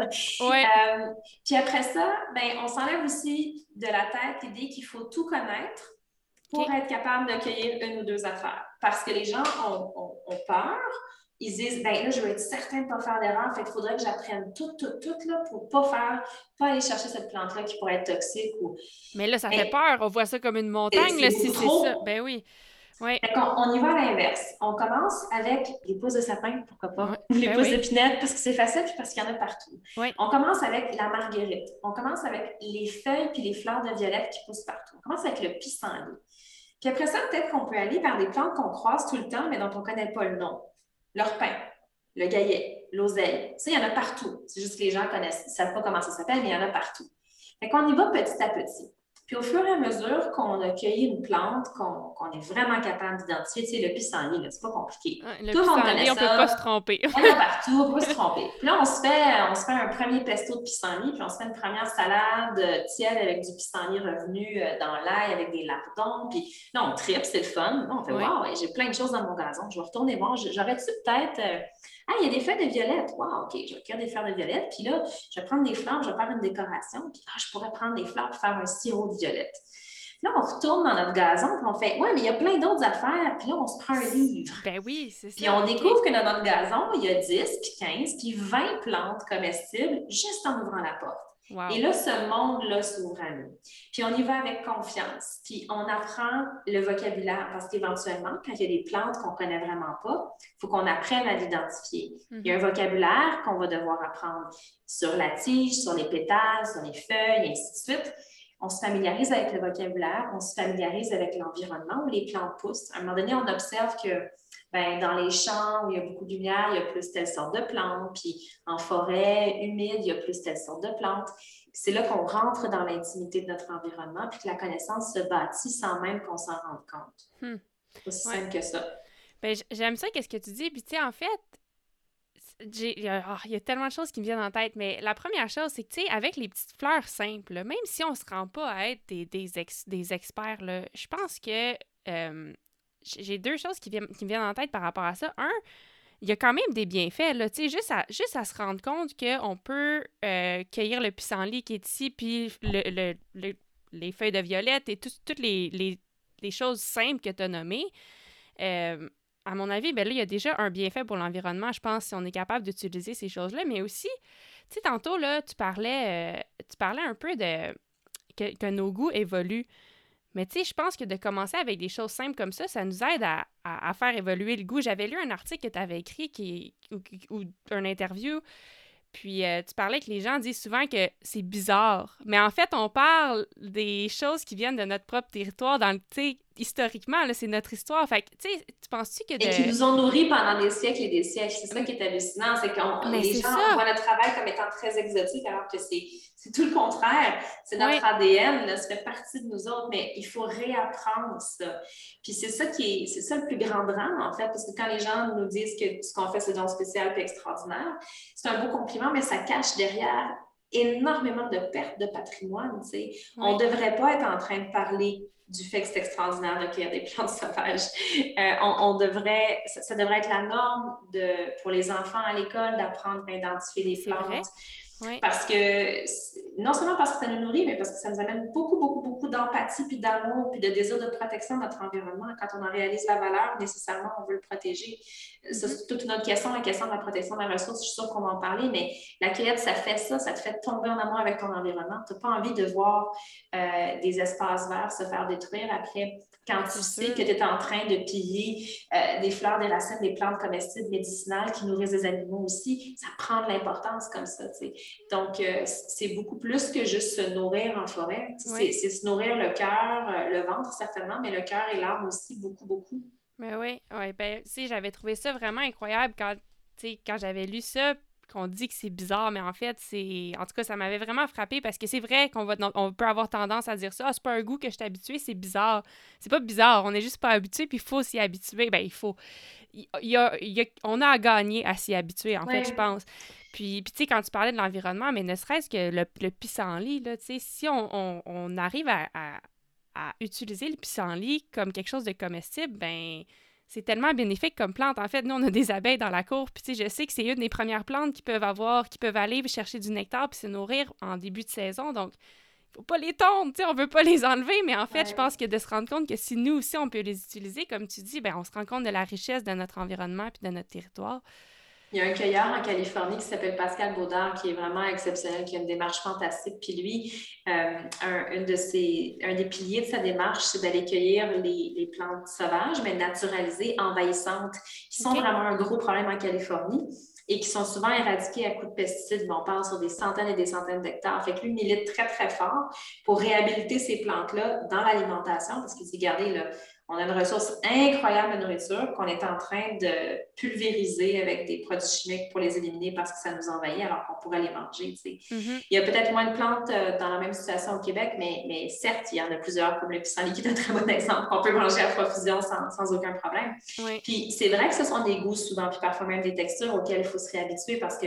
Ouais. Euh, puis après ça, ben, on s'enlève aussi de la tête l'idée qu'il faut tout connaître pour être capable d'accueillir une ou deux affaires. Parce que les gens ont, peur. Ils disent, ben là, je veux être certain de ne pas faire d'erreur, fait qu'il faudrait que j'apprenne tout, tout, tout, là, pour pas faire, pas aller chercher cette plante-là qui pourrait être toxique ou... Mais là, ça fait peur. On voit ça comme une montagne, là, si c'est ça. Ben oui. On, on, y va à l'inverse. On commence avec les pousses de sapin, pourquoi pas, les ben pousses d'épinette, parce que c'est facile puis parce qu'il y en a partout. On commence avec la marguerite. On commence avec les feuilles puis les fleurs de violette qui poussent partout. On commence avec le pissenlit. Puis après ça, peut-être qu'on peut aller vers des plantes qu'on croise tout le temps, mais dont on ne connaît pas le nom. L'orpin, le gaillet, l'oseille. Ça, il y en a partout. C'est juste que les gens connaissent, ne savent pas comment ça s'appelle, mais il y en a partout. Fait qu'on y va petit à petit. Puis au fur et à mesure qu'on a cueilli une plante, qu'on est vraiment capable d'identifier, tu sais, le pissenlit, c'est pas compliqué. le Tout le monde connaît on peut pas se tromper. on est partout, on peut pas se tromper. Puis là, on se, fait, on se fait un premier pesto de pissenlit, puis on se fait une première salade euh, tiède avec du pissenlit revenu euh, dans l'ail avec des lardons. Puis là, on tripe, c'est le fun. Là, on fait Wow, j'ai plein de choses dans mon gazon, je vais retourner voir. J'aurais-tu peut-être. Ah, il y a des feuilles de violette. Wow, OK, je vais cueillir des fleurs de violette. Puis là, je vais prendre des fleurs, je vais faire une décoration. Puis ah, je pourrais prendre des fleurs pour faire un sirop de violette. Là, on retourne dans notre gazon, puis on fait Ouais, mais il y a plein d'autres affaires. Puis là, on se prend un livre. Ben oui, c'est ça. Puis on découvre que dans notre gazon, il y a 10, puis 15, puis 20 plantes comestibles juste en ouvrant la porte. Et là, ce monde-là s'ouvre à nous. Puis on y va avec confiance. Puis on apprend le vocabulaire parce qu'éventuellement, quand il y a des plantes qu'on ne connaît vraiment pas, il faut qu'on apprenne à l'identifier. Il y a un mhm. vocabulaire qu'on va devoir apprendre sur la tige, sur les pétales, sur les feuilles, et ainsi de suite. On se familiarise avec le vocabulaire, on se familiarise avec l'environnement où les plantes poussent. À un moment donné, on observe que ben, dans les champs où il y a beaucoup de lumière, il y a plus telle sorte de plantes, puis en forêt humide, il y a plus telle sorte de plantes. C'est là qu'on rentre dans l'intimité de notre environnement, puis que la connaissance se bâtit sans même qu'on s'en rende compte. Hmm. Aussi simple que ça. Ben, j'aime ça, qu'est-ce que tu dis. Puis, tu sais, en fait, il y, a, ah, il y, a tellement de choses qui me viennent en tête, mais la première chose, c'est que, tu sais, avec les petites fleurs simples, même si on ne se rend pas à être des, des, des experts, là, je pense que euh, j'ai deux choses qui, qui me viennent en tête par rapport à ça. Un, il y a quand même des bienfaits, là, tu sais, juste à, juste à se rendre compte qu'on peut euh, cueillir le pissenlit qui est ici, puis le, le, les feuilles de violette et toutes les, les, les, choses simples que tu as nommées. Euh, à mon avis, ben là, il y a déjà un bienfait pour l'environnement, je pense, si on est capable d'utiliser ces choses-là, mais aussi, tu sais, tantôt, là, tu parlais, euh, tu parlais un peu de que nos goûts évoluent. Mais tu sais, je pense que de commencer avec des choses simples comme ça, ça nous aide à, faire évoluer le goût. J'avais lu un article que tu avais écrit ou un interview, puis euh, tu parlais que les gens disent souvent que c'est bizarre. Mais en fait, on parle des choses qui viennent de notre propre territoire. Dans le, historiquement, c'est notre histoire. Fait tu sais, tu penses-tu que... Et qui nous ont nourris pendant des siècles et des siècles. C'est ça qui est hallucinant, c'est que les gens voient le travail comme étant très exotique, alors que c'est tout le contraire. C'est notre ADN, ça fait partie de nous autres, mais il faut réapprendre ça. Puis c'est ça qui est, c'est ça le plus grand drame, en fait, parce que quand les gens nous disent que ce qu'on fait, c'est donc spécial et extraordinaire, c'est un beau compliment, mais ça cache derrière énormément de pertes de patrimoine. On ne devrait pas être en train de parler du fait que c'est extraordinaire de cueillir des plantes sauvages. Euh, on, devrait, ça, devrait être la norme de, pour les enfants à l'école d'apprendre à identifier les plantes. Parce que, non seulement parce que ça nous nourrit, mais parce que ça nous amène beaucoup, beaucoup, beaucoup d'empathie, puis d'amour, puis de désir de protection de notre environnement. Quand on en réalise la valeur, nécessairement, on veut le protéger. C'est mm-hmm. toute une autre question, la question de la protection de la ressource. Je suis sûre qu'on va en parler, mais la cueillette, ça fait ça, ça te fait tomber en amour avec ton environnement. Tu n'as pas envie de voir euh, des espaces verts se faire détruire après quand tu sais que tu es en train de piller euh, des fleurs, des racines, des plantes comestibles, médicinales qui nourrissent des animaux aussi, ça prend de l'importance comme ça. Donc, euh, c'est beaucoup plus que juste se nourrir en forêt. C'est se nourrir le cœur, euh, le ventre certainement, mais le cœur et l'âme aussi, beaucoup, beaucoup. Mais oui, oui. Ben, j'avais trouvé ça vraiment incroyable quand, quand j'avais lu ça qu'on dit que c'est bizarre, mais en fait, c'est. En tout cas, ça m'avait vraiment frappé parce que c'est vrai qu'on va on peut avoir tendance à dire ça. Ah, c'est pas un goût que je suis habituée, c'est bizarre. C'est pas bizarre, on est juste pas habitué, puis il faut s'y habituer. Ben, il faut. Il y a, on a à gagner à s'y habituer, en fait, je pense. Puis, puis tu sais, quand tu parlais de l'environnement, mais ne serait-ce que le, le pissenlit, là, tu sais, si on, on, arrive à, à, à utiliser le pissenlit comme quelque chose de comestible, ben c'est tellement bénéfique comme plante. En fait, nous, on a des abeilles dans la cour, puis tu sais, je sais que c'est une des premières plantes qui peuvent avoir, qui peuvent aller chercher du nectar puis se nourrir en début de saison. Donc, il faut pas les tondre, tu sais, on veut pas les enlever, mais en fait, je pense que de se rendre compte que si nous aussi, on peut les utiliser, comme tu dis, ben on se rend compte de la richesse de notre environnement puis de notre territoire. Il y a un cueilleur en Californie qui s'appelle Pascal Baudard, qui est vraiment exceptionnel, qui a une démarche fantastique. Puis lui, euh, un, de ses, un des piliers de sa démarche, c'est d'aller cueillir les, plantes sauvages, mais naturalisées, envahissantes, qui sont vraiment un gros problème en Californie et qui sont souvent éradiquées à coups de pesticides. on parle sur des centaines et des centaines d'hectares. Fait que lui milite très, très fort pour réhabiliter ces plantes-là dans l'alimentation, parce qu'il dit, regardez, là, on a une ressource incroyable de nourriture qu'on est en train de pulvériser avec des produits chimiques pour les éliminer parce que ça nous envahit alors qu'on pourrait les manger. Mm-hmm. Il y a peut-être moins de plantes euh, dans la même situation au Québec, mais, mais certes, il y en a plusieurs comme le pissenlit qui est un très bon exemple qu'on peut manger à profusion sans, sans aucun problème. Puis c'est vrai que ce sont des goûts souvent, puis parfois même des textures auxquelles il faut se réhabituer parce que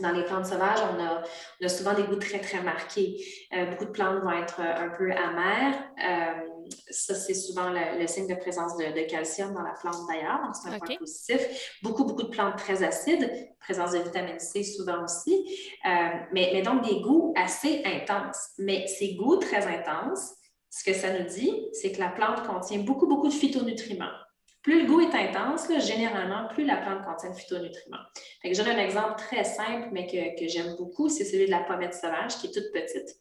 dans les plantes sauvages, on a, souvent des goûts très, très marqués. Euh, beaucoup de plantes vont être un peu amères. Euh, ça, c'est souvent le, signe de présence de, calcium dans la plante d'ailleurs, donc c'est un point positif. Beaucoup, beaucoup de plantes très acides, présence de vitamine C souvent aussi, euh, mais, mais donc des goûts assez intenses. Mais ces goûts très intenses, ce que ça nous dit, c'est que la plante contient beaucoup, beaucoup de phytonutriments. Plus le goût est intense, généralement, plus la plante contient de phytonutriments. Fait un exemple très simple, mais que, que j'aime beaucoup, c'est celui de la pommette sauvage, qui est toute petite,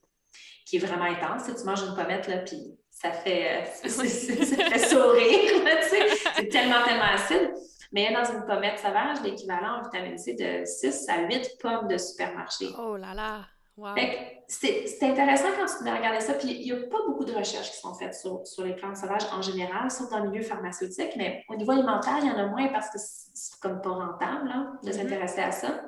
qui est vraiment intense. tu manges une pommette, là, puis ça fait, euh, ça fait sourire. c'est tellement, tellement acide. Mais dans une pommette sauvage, l'équivalent en vitamine C de 6 à 8 pommes de supermarché. Oh là là! Wow. C'est intéressant quand tu regarder ça. Puis il n'y a pas beaucoup de recherches qui sont faites sur, sur, les plantes sauvages en général, sauf dans le milieu pharmaceutique, mais au niveau alimentaire, il y en a moins parce que c'est comme pas rentable hein, de mm-hmm. s'intéresser à ça.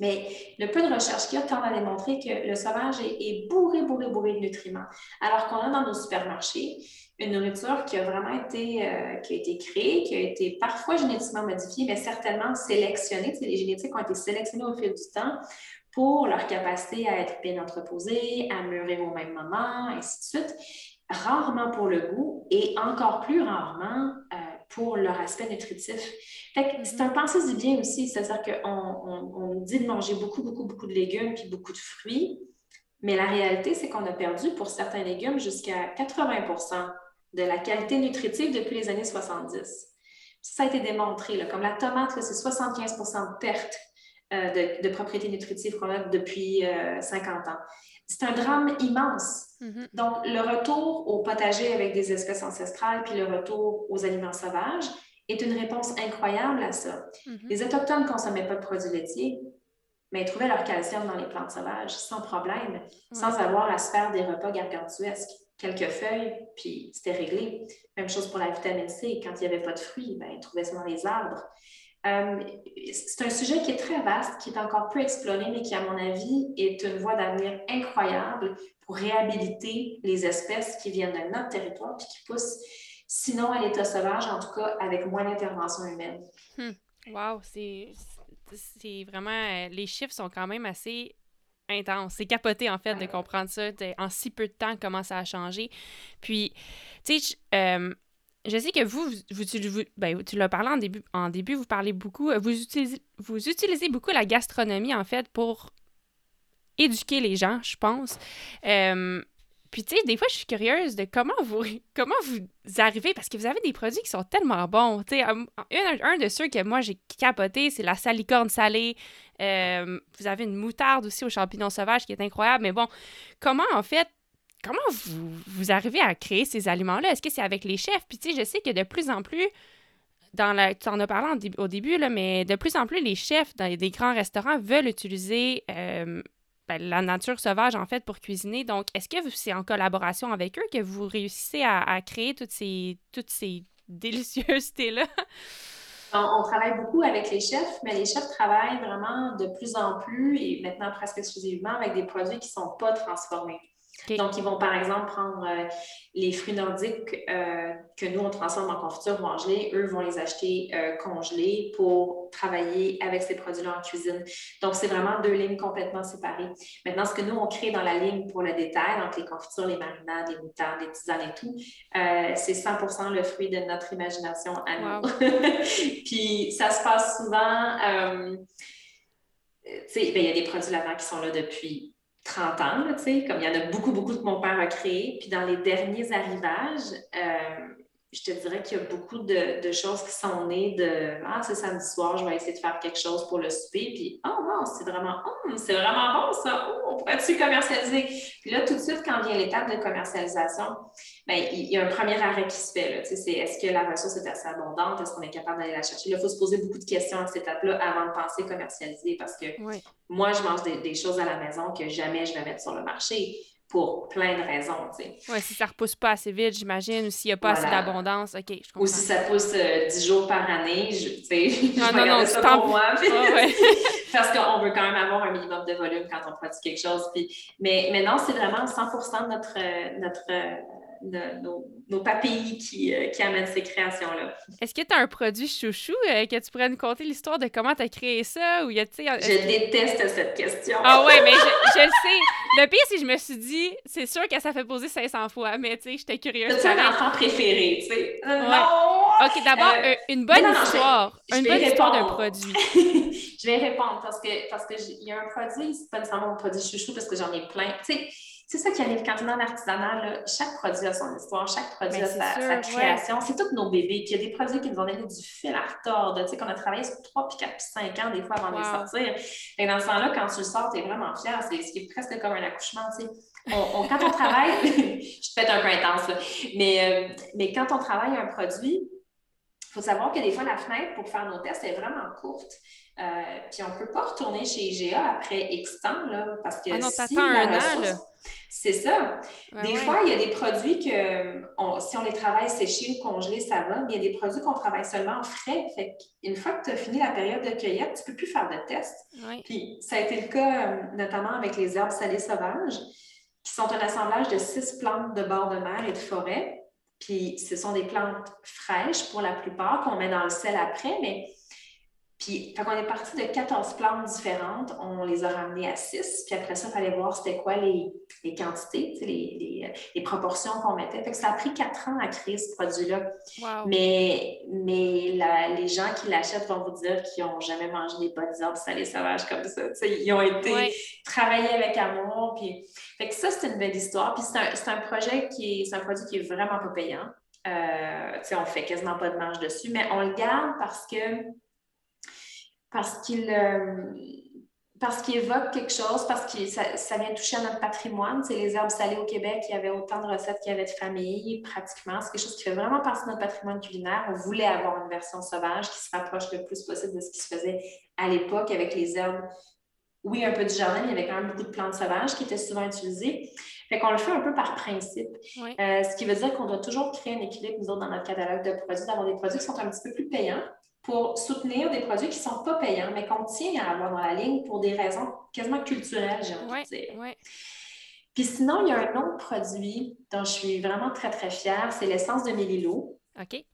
Mais le peu de recherche qu'il y a tend à démontrer que le sauvage est, bourré, bourré, bourré de nutriments. Alors qu'on a dans nos supermarchés une nourriture qui a vraiment été, euh, qui a été créée, qui a été parfois génétiquement modifiée, mais certainement sélectionnée. les génétiques ont été sélectionnées au fil du temps pour leur capacité à être bien entreposées, à mûrir au même moment, ainsi de suite. Rarement pour le goût et encore plus rarement euh, pour leur aspect nutritif. c'est un pensée du bien aussi, c'est-à-dire qu'on on, dit de manger beaucoup, beaucoup, beaucoup de légumes puis beaucoup de fruits, mais la réalité, c'est qu'on a perdu pour certains légumes jusqu'à 80% de la qualité nutritive depuis les années 70. Ça a été démontré, là, comme la tomate, c'est 75 de perte euh, de, propriétés nutritives qu'on a depuis 50 euh, ans. C'est un drame immense. Mm-hmm. Donc, le retour au potager avec des espèces ancestrales, puis le retour aux aliments sauvages est une réponse incroyable à ça. Mm-hmm. Les Autochtones ne consommaient pas de produits laitiers, mais ils trouvaient leur calcium dans les plantes sauvages sans problème, sans avoir à se faire des repas gargantuesques. quelques feuilles, puis c'était réglé. Même chose pour la vitamine C. Quand il n'y avait pas de fruits, ben, ils trouvaient ça dans les arbres. Euh, c'est un sujet qui est très vaste, qui est encore peu exploré, mais qui, à mon avis, est une voie d'avenir incroyable pour réhabiliter les espèces qui viennent de notre territoire et qui poussent, sinon à l'état sauvage, en tout cas avec moins d'intervention humaine. Hmm. Wow, c'est vraiment. Euh, les chiffres sont quand même assez intenses. C'est capoté, en fait, de comprendre ça en si peu de temps, comment ça a changé. Puis, tu sais, euh, je sais que vous, vous, ben, tu l'as parlé en début, en début, vous parlez beaucoup, euh, vous utilisez, beaucoup la gastronomie, en fait, pour éduquer les gens, je pense. Euh, puis, tu sais, des fois, je suis curieuse de comment vous, comment vous arrivez, parce que vous avez des produits qui sont tellement bons. Tu sais, un, un, de ceux que moi, j'ai capoté, c'est la salicorne salée. Euh, vous avez une moutarde aussi aux champignons sauvages qui est incroyable. Mais bon, comment, en fait, comment vous, vous arrivez à créer ces aliments-là? Est-ce que c'est avec les chefs? Puis, tu sais, je sais que de plus en plus, dans la, tu en as parlé au début, là, mais de plus en plus, les chefs dans des grands restaurants veulent utiliser euh, ben, la nature sauvage, en fait, pour cuisiner. Donc, est-ce que c'est en collaboration avec eux que vous réussissez à, créer toutes ces, toutes ces délicieusetés-là? On, travaille beaucoup avec les chefs, mais les chefs travaillent vraiment de plus en plus et maintenant presque exclusivement avec des produits qui ne sont pas transformés. Donc, ils vont par exemple prendre euh, les fruits nordiques euh, que nous, on transforme en confiture ou en gelée. Eux vont les acheter euh, congelés pour travailler avec ces produits-là en cuisine. Donc, c'est vraiment deux lignes complètement séparées. Maintenant, ce que nous, on crée dans la ligne pour le détail, donc les confitures, les marinades, les moutardes, les tisanes et tout, c'est 100% le fruit de notre imagination à nous. Puis, ça se passe souvent... tu sais, ben, il y a des produits là-dedans qui sont là depuis 30 ans, tu sais, comme il y en a beaucoup, beaucoup que mon père a créé. Puis dans les derniers arrivages, euh, je te dirais qu'il y a beaucoup de, choses qui sont nées de Ah, c'est samedi soir, je vais essayer de faire quelque chose pour le souper. Puis Oh non, c'est vraiment, hum, c'est vraiment bon ça. Oh, on pourrait-tu commercialiser? Puis là, tout de suite, quand vient l'étape de commercialisation, bien, il y a un premier arrêt qui se fait. Là, c'est est-ce que la ressource est assez abondante? Est-ce qu'on est capable d'aller la chercher? Là, il faut se poser beaucoup de questions à cette étape-là avant de penser commercialiser parce que moi, je mange des, choses à la maison que jamais je vais mettre sur le marché pour plein de raisons. Oui, si ça ne repousse pas assez vite, j'imagine, ou s'il n'y a pas assez d'abondance, OK, je comprends. Ou si ça pousse euh, dix 10 jours par année, je, je non, non, non, ça pour moi. parce qu'on veut quand même avoir un minimum de volume quand on produit quelque chose. Puis, mais, mais non, c'est vraiment 100 de notre, euh, notre euh, nos, nos, papilles qui, euh, qui, amènent ces créations-là. Est-ce que tu as un produit chouchou euh, que tu pourrais nous conter l'histoire de comment tu as créé ça? Ou y a, je déteste cette question. Ah ouais, mais je, je, le sais. Le pire, c'est que je me suis dit, c'est sûr que ça fait poser 500 fois, mais tu sais, j'étais curieuse. C'est un enfant préféré, tu sais. Non! OK, d'abord, euh, une bonne histoire. une bonne histoire d'un produit. je vais répondre parce que parce que y a un produit, c'est pas nécessairement mon produit chouchou parce que j'en ai plein. Tu sais, c'est ça qui arrive quand on est en artisanal. chaque produit a son histoire, chaque produit ben, a sa, création. C'est tous nos bébés. Puis il y a des produits qui nous ont donné du fil à retordre, tu sais, qu'on a travaillé sur 3, puis 4, puis 5 ans des fois avant de les sortir. Dans ce temps-là, quand tu le sors, tu es vraiment fier. C'est ce qui est presque comme un accouchement, tu sais. On, quand on travaille, je te fais un peu intense, mais, euh, mais quand on travaille un produit, il faut savoir que des fois, la fenêtre pour faire nos tests est vraiment courte. Euh, puis on ne peut pas retourner chez IGA après X temps, là, parce que ah non, si un an, C'est ça. des fois, il y a des produits que si on les travaille séchés ou congelés, ça va, mais il y a des produits qu'on travaille seulement en frais. Fait une fois que tu as fini la période de cueillette, tu ne peux plus faire de tests. Puis ça a été le cas euh, notamment avec les herbes salées sauvages, qui sont un assemblage de six plantes de bord de mer et de forêt. Puis ce sont des plantes fraîches pour la plupart qu'on met dans le sel après, mais puis, quand on est parti de 14 plantes différentes, on les a ramenées à 6. Puis après ça, il fallait voir c'était quoi les, les quantités, les, les, proportions qu'on mettait. Fait que ça a pris 4 ans à créer ce produit-là. Mais, mais les gens qui l'achètent vont vous dire qu'ils n'ont jamais mangé des bonnes herbes salées sauvages comme ça. ils ont été travaillés avec amour. Puis... Fait que ça, c'est une belle histoire. Puis c'est un, un, projet qui est, c'est un produit qui est vraiment pas payant. Euh, on fait quasiment pas de marge dessus, mais on le garde parce que parce qu'il euh, parce qu'il évoque quelque chose, parce que ça, vient toucher à notre patrimoine. C'est les herbes salées au Québec, il y avait autant de recettes qu'il y avait de familles, pratiquement. C'est quelque chose qui fait vraiment partie de notre patrimoine culinaire. On voulait avoir une version sauvage qui se rapproche le plus possible de ce qui se faisait à l'époque avec les herbes oui, un peu du jardin, mais il y avait quand même beaucoup de plantes sauvages qui étaient souvent utilisées. Fait qu'on le fait un peu par principe. Euh, ce qui veut dire qu'on doit toujours créer un équilibre, nous autres, dans notre catalogue de produits, d'avoir des produits qui sont un petit peu plus payants pour soutenir des produits qui ne sont pas payants, mais qu'on tient à avoir dans la ligne pour des raisons quasiment culturelles, j'ai envie de dire. Puis sinon, il y a un autre produit dont je suis vraiment très, très fière, c'est l'essence de mélilo. OK.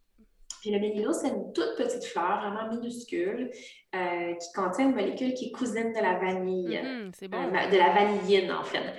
Puis le mélilo, c'est une toute petite fleur, vraiment minuscule, euh, qui contient une molécule qui est cousine de la vanille. C'est bon. Euh, de la vanilline, en fait.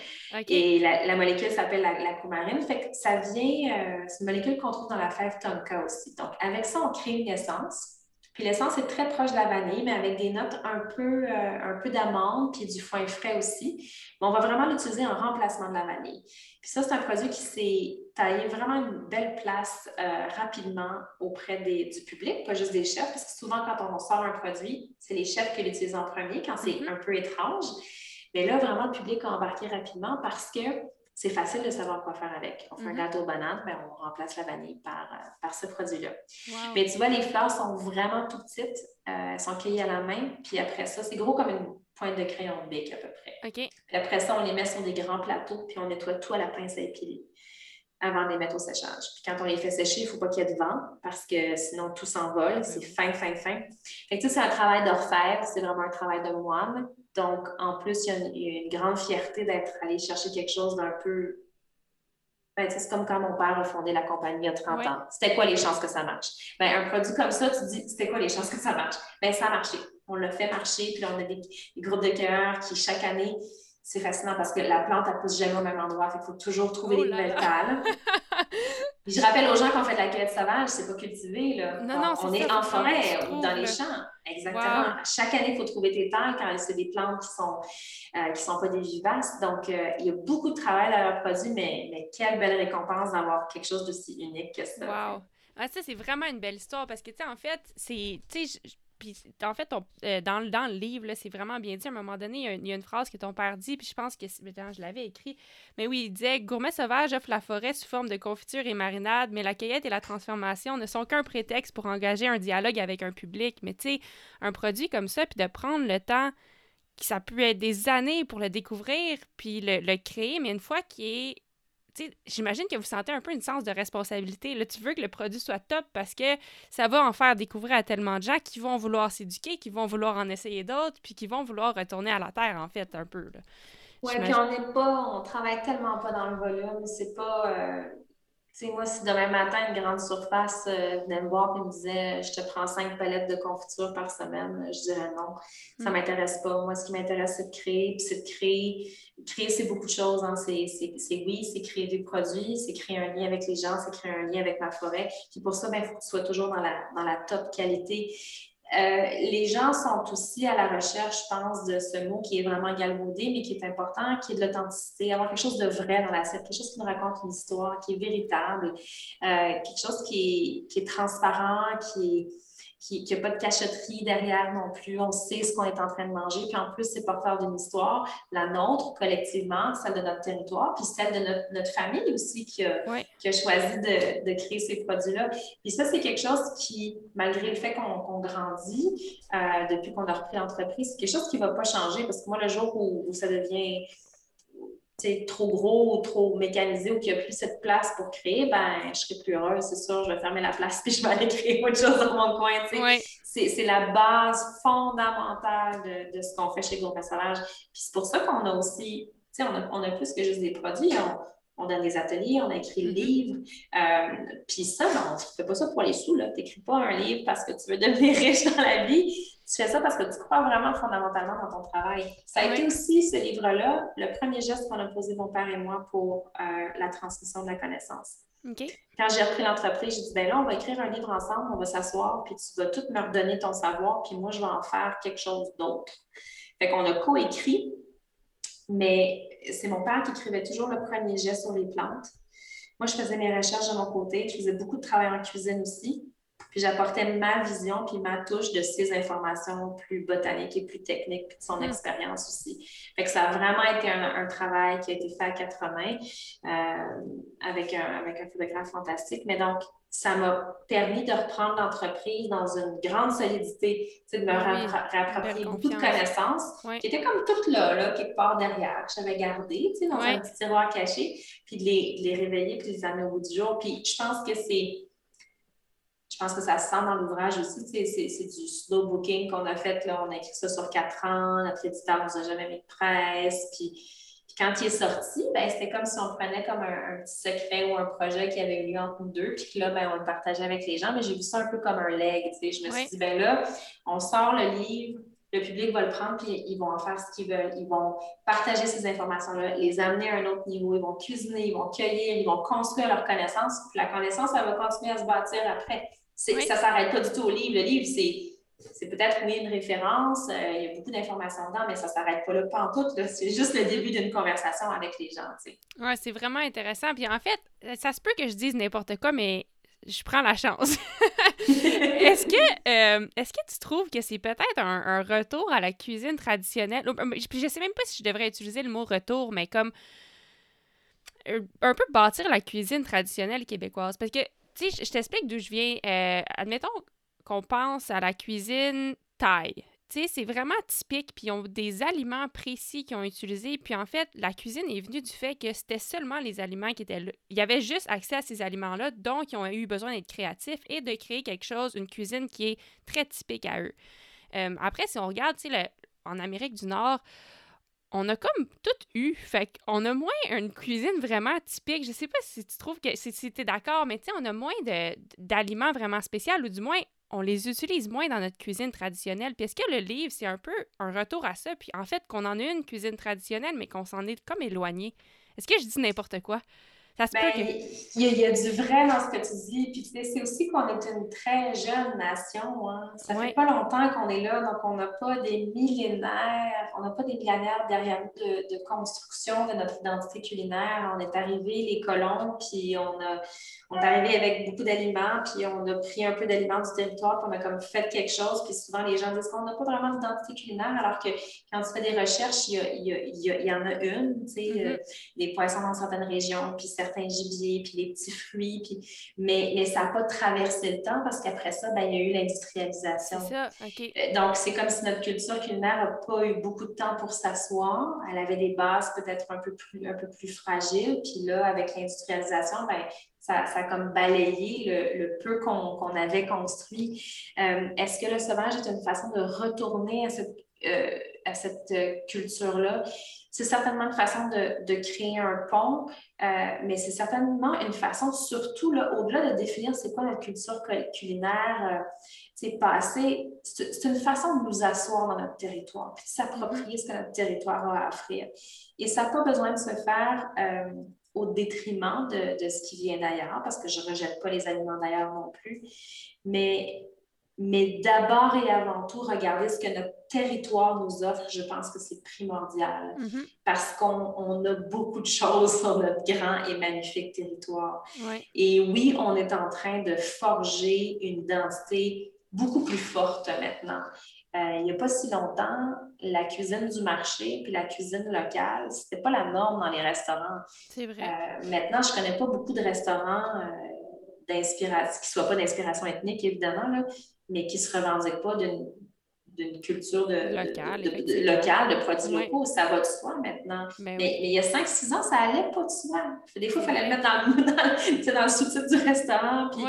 Et la, molécule s'appelle la, la, coumarine. Fait que ça vient, euh, c'est une molécule qu'on trouve dans la fève tonka aussi. Donc, avec ça, on crée une essence puis l'essence est très proche de la vanille, mais avec des notes un peu, euh, un peu d'amande, puis du foin frais aussi. Mais on va vraiment l'utiliser en remplacement de la vanille. Puis ça, c'est un produit qui s'est taillé vraiment une belle place euh, rapidement auprès des, du public, pas juste des chefs, parce que souvent, quand on sort un produit, c'est les chefs qui l'utilisent en premier, quand c'est mm-hmm. un peu étrange. Mais là, vraiment, le public a embarqué rapidement parce que c'est facile de savoir quoi faire avec. On fait un mm-hmm. gâteau banane, ben, on remplace la vanille par, euh, par ce produit-là. Mais tu vois, les fleurs sont vraiment tout petites. Euh, elles sont cueillies à la main. Puis après ça, c'est gros comme une pointe de crayon de bic à peu près. Puis après ça, on les met sur des grands plateaux, puis on nettoie tout à la pince à épiler avant de les mettre au séchage. Puis quand on les fait sécher, il ne faut pas qu'il y ait de vent parce que sinon tout s'envole. C'est fin, fin, fin. Fait que c'est un travail d'orfèvre, c'est vraiment un travail de moine. Donc, en plus, il y a une, grande fierté d'être allé chercher quelque chose d'un peu. Ben, c'est comme quand mon père a fondé la compagnie il y a 30 ans. C'était quoi les chances que ça marche? Ben, un produit comme ça, tu dis, c'était quoi les chances que ça marche? Ben, ça a marché. On l'a fait marcher, puis on a des, groupes de cœur qui, chaque année, c'est fascinant parce que la plante, elle pousse jamais au même endroit. Il faut toujours trouver oh des nouvelles tales. je rappelle aux gens qu'on fait de la cueillette sauvage, c'est pas cultivé. Là. Non, non, on est en forêt ou dans les champs. Exactement. Chaque année, il faut trouver tes tales quand c'est des plantes qui sont euh, qui sont pas des vivaces. Donc, euh, il y a beaucoup de travail dans leur produit, mais, mais quelle belle récompense d'avoir quelque chose d'aussi unique que ça. Wow. Ah, ça, c'est vraiment une belle histoire parce que, tu sais, en fait, c'est. Puis en fait, euh, dans, dans, le livre, c'est vraiment bien dit. À un moment donné, il y, a, une phrase que ton père dit, puis je pense que je l'avais écrit. Mais oui, il disait Gourmet sauvage offre la forêt sous forme de confiture et marinade, mais la cueillette et la transformation ne sont qu'un prétexte pour engager un dialogue avec un public. Mais tu sais, un produit comme ça, puis de prendre le temps, ça peut être des années pour le découvrir, puis le, le créer, mais une fois qu'il est j'imagine que vous sentez un peu une sens de responsabilité. Là, tu veux que le produit soit top parce que ça va en faire découvrir à tellement de gens qui vont vouloir s'éduquer, qui vont vouloir en essayer d'autres, puis qui vont vouloir retourner à la terre, en fait, un peu. Oui, puis on n'est pas, on travaille tellement pas dans le volume. C'est pas, euh, sais, moi, si demain matin, une grande surface euh, venait me voir et me disait Je te prends cinq palettes de confiture par semaine, je dirais non. Ça ne mm. m'intéresse pas. Moi, ce qui m'intéresse, c'est de créer. Puis c'est de créer. Créer, c'est beaucoup de choses. Hein. C'est oui, c'est créer des produits, c'est créer un lien avec les gens, c'est créer un lien avec ma forêt. Puis pour ça, il ben, faut que tu sois toujours dans la, dans la top qualité. Euh, les gens sont aussi à la recherche, je pense, de ce mot qui est vraiment galvaudé, mais qui est important, qui est de l'authenticité, avoir quelque chose de vrai dans l'assiette, quelque chose qui nous raconte une histoire, qui est véritable, euh, quelque chose qui est, qui est transparent, qui est qu'il n'y a pas de cachotterie derrière non plus. On sait ce qu'on est en train de manger. Puis en plus, c'est porteur d'une histoire, la nôtre collectivement, celle de notre territoire, puis celle de notre, famille aussi qui a, qui a choisi de, de, créer ces produits-là. Puis ça, c'est quelque chose qui, malgré le fait qu'on grandit euh, depuis qu'on a repris l'entreprise, c'est quelque chose qui ne va pas changer parce que moi, le jour où, où ça devient trop gros ou trop mécanisé ou qu'il n'y a plus cette place pour créer, ben, je serai plus heureuse, c'est sûr. Je vais fermer la place puis je vais aller créer autre chose dans mon coin. C'est la base fondamentale de, de ce qu'on fait chez Sauvage. Puis c'est pour ça qu'on a aussi, on a, on a plus que juste des produits. On, donne des ateliers, on a écrit le mm-hmm. livre. Euh, puis ça, ben, on ne fait pas ça pour les sous. Tu n'écris pas un livre parce que tu veux devenir riche dans la vie tu fais ça parce que tu crois vraiment fondamentalement dans ton travail. Ça a été aussi ce livre-là, le premier geste qu'on a posé mon père et moi pour euh, la transmission de la connaissance. Quand j'ai repris l'entreprise, j'ai dit, ben là, on va écrire un livre ensemble, on va s'asseoir, puis tu vas tout me redonner ton savoir, puis moi, je vais en faire quelque chose d'autre. Fait qu'on a coécrit, mais c'est mon père qui écrivait toujours le premier geste sur les plantes. Moi, je faisais mes recherches de mon côté, je faisais beaucoup de travail en cuisine aussi puis j'apportais ma vision puis ma touche de ses informations plus botaniques et plus techniques, puis de son mm. expérience aussi. Fait que ça a vraiment été un, travail qui a été fait à quatre mains euh, avec, un, avec un photographe fantastique. Mais donc, ça m'a permis de reprendre l'entreprise dans une grande solidité, de me oui, beaucoup de connaissances qui étaient comme toutes là, là, quelque part derrière, que j'avais gardées dans un petit tiroir caché, puis de les, les réveiller, puis de les amener au bout du jour. Puis je pense que c'est pense que ça se sent dans l'ouvrage aussi. C'est du slow booking qu'on a fait. Là. On a écrit ça sur quatre ans. Notre éditeur nous a jamais mis de presse. Puis, quand il est sorti, ben, c'était comme si on prenait comme un, petit secret ou un projet qui avait eu lieu entre nous deux. Puis là, ben, on le partageait avec les gens. Mais j'ai vu ça un peu comme un leg. Je me suis dit, ben là, on sort le livre. Le public va le prendre, puis ils vont en faire ce qu'ils veulent. Ils vont partager ces informations-là, les amener à un autre niveau. Ils vont cuisiner, ils vont cueillir, ils vont construire leur connaissance. Puis la connaissance, elle va continuer à se bâtir après. Ça ne s'arrête pas du tout au livre. Le livre, c'est peut-être une référence, euh, il y a beaucoup d'informations dedans, mais ça ne s'arrête pas là, pas en tout. C'est juste le début d'une conversation avec les gens. Oui, c'est vraiment intéressant. Puis en fait, ça se peut que je dise n'importe quoi, mais je prends la chance. est-ce que euh, est-ce que tu trouves que c'est peut-être un, retour à la cuisine traditionnelle? Je ne sais même pas si je devrais utiliser le mot retour, mais comme un peu bâtir la cuisine traditionnelle québécoise. Parce que je t'explique d'où je viens. Euh, admettons qu'on pense à la cuisine thaï. Tu c'est vraiment typique, puis ils ont des aliments précis qu'ils ont utilisés. Puis en fait, la cuisine est venue du fait que c'était seulement les aliments qui étaient là. Il y avait juste accès à ces aliments-là, donc ils ont eu besoin d'être créatifs et de créer quelque chose, une cuisine qui est très typique à eux. Euh, après, si on regarde, tu sais, en Amérique du Nord, on a comme tout eu. Fait qu'on a moins une cuisine vraiment typique. Je sais pas si tu trouves que si, es d'accord, mais tu sais, on a moins d'aliments vraiment spéciaux ou du moins, on les utilise moins dans notre cuisine traditionnelle. Puis est-ce que le livre, c'est un peu un retour à ça? Puis en fait, qu'on en a une cuisine traditionnelle, mais qu'on s'en est comme éloigné. Est-ce que je dis n'importe quoi? Ben, il, y a, du vrai dans ce que tu dis. Puis c'est aussi qu'on est une très jeune nation. Hein. Ça fait pas longtemps qu'on est là, donc on n'a pas des millénaires, on n'a pas des millénaires derrière nous de, construction de notre identité culinaire. On est arrivé, les colons, puis on a on est arrivé avec beaucoup d'aliments, puis on a pris un peu d'aliments du territoire, puis on a comme fait quelque chose. Puis souvent, les gens disent qu'on n'a pas vraiment d'identité culinaire, alors que quand tu fais des recherches, il y, en a une, tu sais, mm-hmm. euh, les poissons dans certaines régions, puis certains gibiers, puis les petits fruits, puis... Mais, mais ça n'a pas traversé le temps parce qu'après ça, ben, il y a eu l'industrialisation. C'est ça, OK. Euh, donc, c'est comme si notre culture culinaire n'a pas eu beaucoup de temps pour s'asseoir. Elle avait des bases peut-être un peu plus, un peu plus fragiles. Puis là, avec l'industrialisation, ben, ça, ça, a comme balayé le, peu qu'on avait construit. Euh, est-ce que le sauvage est une façon de retourner à cette, euh, à cette culture-là? C'est certainement une façon de, créer un pont, euh, mais c'est certainement une façon, surtout au-delà de définir c'est quoi la culture culinaire, c'est passé, c'est une façon de nous asseoir dans notre territoire, puis de s'approprier ce que notre territoire a à offrir. Et ça n'a pas besoin de se faire au détriment de, de ce qui vient d'ailleurs, parce que je ne rejette pas les aliments d'ailleurs non plus. Mais, mais d'abord et avant tout, regarder ce que notre territoire nous offre, je pense que c'est primordial, mm-hmm. parce qu'on on a beaucoup de choses sur notre grand et magnifique territoire. Et oui, on est en train de forger une identité beaucoup plus forte maintenant. Euh, il n'y a pas si longtemps, la cuisine du marché puis la cuisine locale, ce n'était pas la norme dans les restaurants. C'est vrai. Euh, maintenant, je ne connais pas beaucoup de restaurants euh, d'inspiration, qui ne soient pas d'inspiration ethnique, évidemment, là, mais qui ne se revendiquent pas d'une culture de, locale, de, locale, de produits locaux. Ça va de soi maintenant. Ben mais, il y a 5-6 ans, ça allait pas de soi. Des fois, il fallait le mettre dans, dans, dans le sous-titre du restaurant. Puis,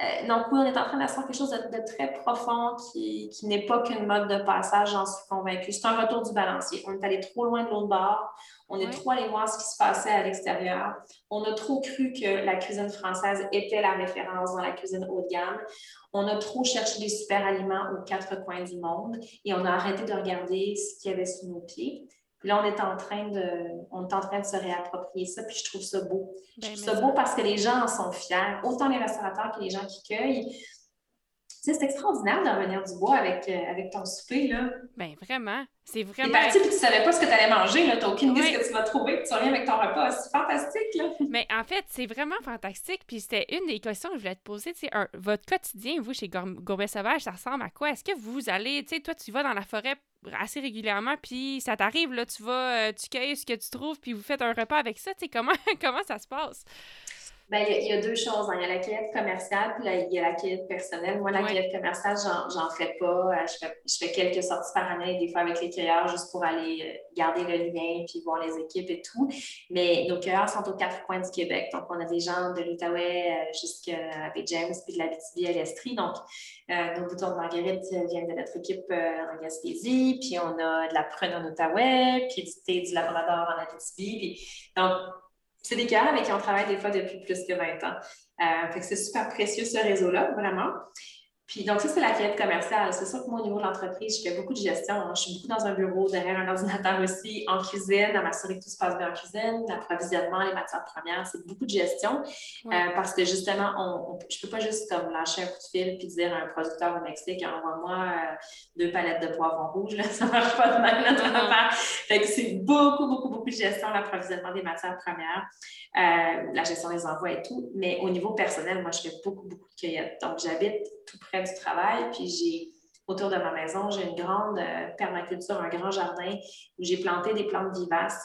euh, donc oui, on est en train d'asseoir quelque chose de, très profond qui, n'est pas qu'une mode de passage, j'en suis convaincue. C'est un retour du balancier. On est allé trop loin de l'autre bord. On est trop allé voir ce qui se passait à l'extérieur. On a trop cru que la cuisine française était la référence dans la cuisine haut de gamme. On a trop cherché des super aliments aux quatre coins du monde et on a arrêté de regarder ce qu'il y avait sous nos pieds là, on est en train de, on est en train de se réapproprier ça, puis je trouve ça beau. je ben, trouve ça beau parce que les gens en sont fiers, autant les restaurateurs que les gens qui cueillent. c'est extraordinaire de revenir du bois avec, euh, avec ton souper, là. Ben vraiment, c'est vraiment... T'es parti puis tu savais pas ce que tu allais manger, là, t'as aucune idée ce que tu vas trouver, puis tu reviens avec ton repas, c'est fantastique, là. Mais en fait, c'est vraiment fantastique, puis c'était une des questions que je voulais te poser, tu sais, votre quotidien, vous, chez Gourmet Sauvage, ça ressemble à quoi? Est-ce que vous allez, tu sais, toi, tu vas dans la forêt assez régulièrement, puis ça t'arrive, là, tu vas, euh, tu cueilles ce que tu trouves, puis vous faites un repas avec ça, tu sais, comment, comment ça se passe? Ben, il, y a, deux choses. Hein. Il y a la cueillette commerciale, puis il y a la cueillette personnelle. Moi, la cueillette commerciale, j'en fais pas. Euh, je fais, je fais, quelques sorties par année, des fois avec les cueilleurs, juste pour aller euh, garder le lien, puis voir les équipes et tout. Mais nos cueilleurs sont aux quatre coins du Québec. Donc, on a des gens de l'Outaouais euh, jusqu'à James, puis de la BTB à l'Estrie. Donc, nos boutons de marguerite viennent de notre équipe en Gaspésie, puis on a de la prune en Outaouais, puis du thé du Labrador en Abitibi. donc, c'est des gars avec qui on travaille des fois depuis plus que 20 ans. Euh, c'est super précieux ce réseau-là, vraiment. Puis donc, ça, c'est la quête commerciale. C'est sûr que moi, au niveau de l'entreprise, je fais beaucoup de gestion. Hein. Je suis beaucoup dans un bureau, derrière un ordinateur aussi, en cuisine, à m'assurer que tout se passe bien en cuisine, l'approvisionnement, les matières premières, c'est beaucoup de gestion. Euh, parce que justement, on, je ne peux pas juste comme lâcher un coup de fil puis dire à un producteur au Mexique, envoie-moi euh, deux palettes de poivrons rouges. Là. Ça ne marche pas de même, notre affaire. Fait que c'est beaucoup, beaucoup, beaucoup de gestion, l'approvisionnement des matières premières. Euh, la gestion des envois et tout. Mais au niveau personnel, moi, je fais beaucoup, beaucoup de cueillettes. Donc, j'habite tout près du travail, puis j'ai autour de ma maison, j'ai une grande euh, permaculture, un grand jardin où j'ai planté des plantes vivaces,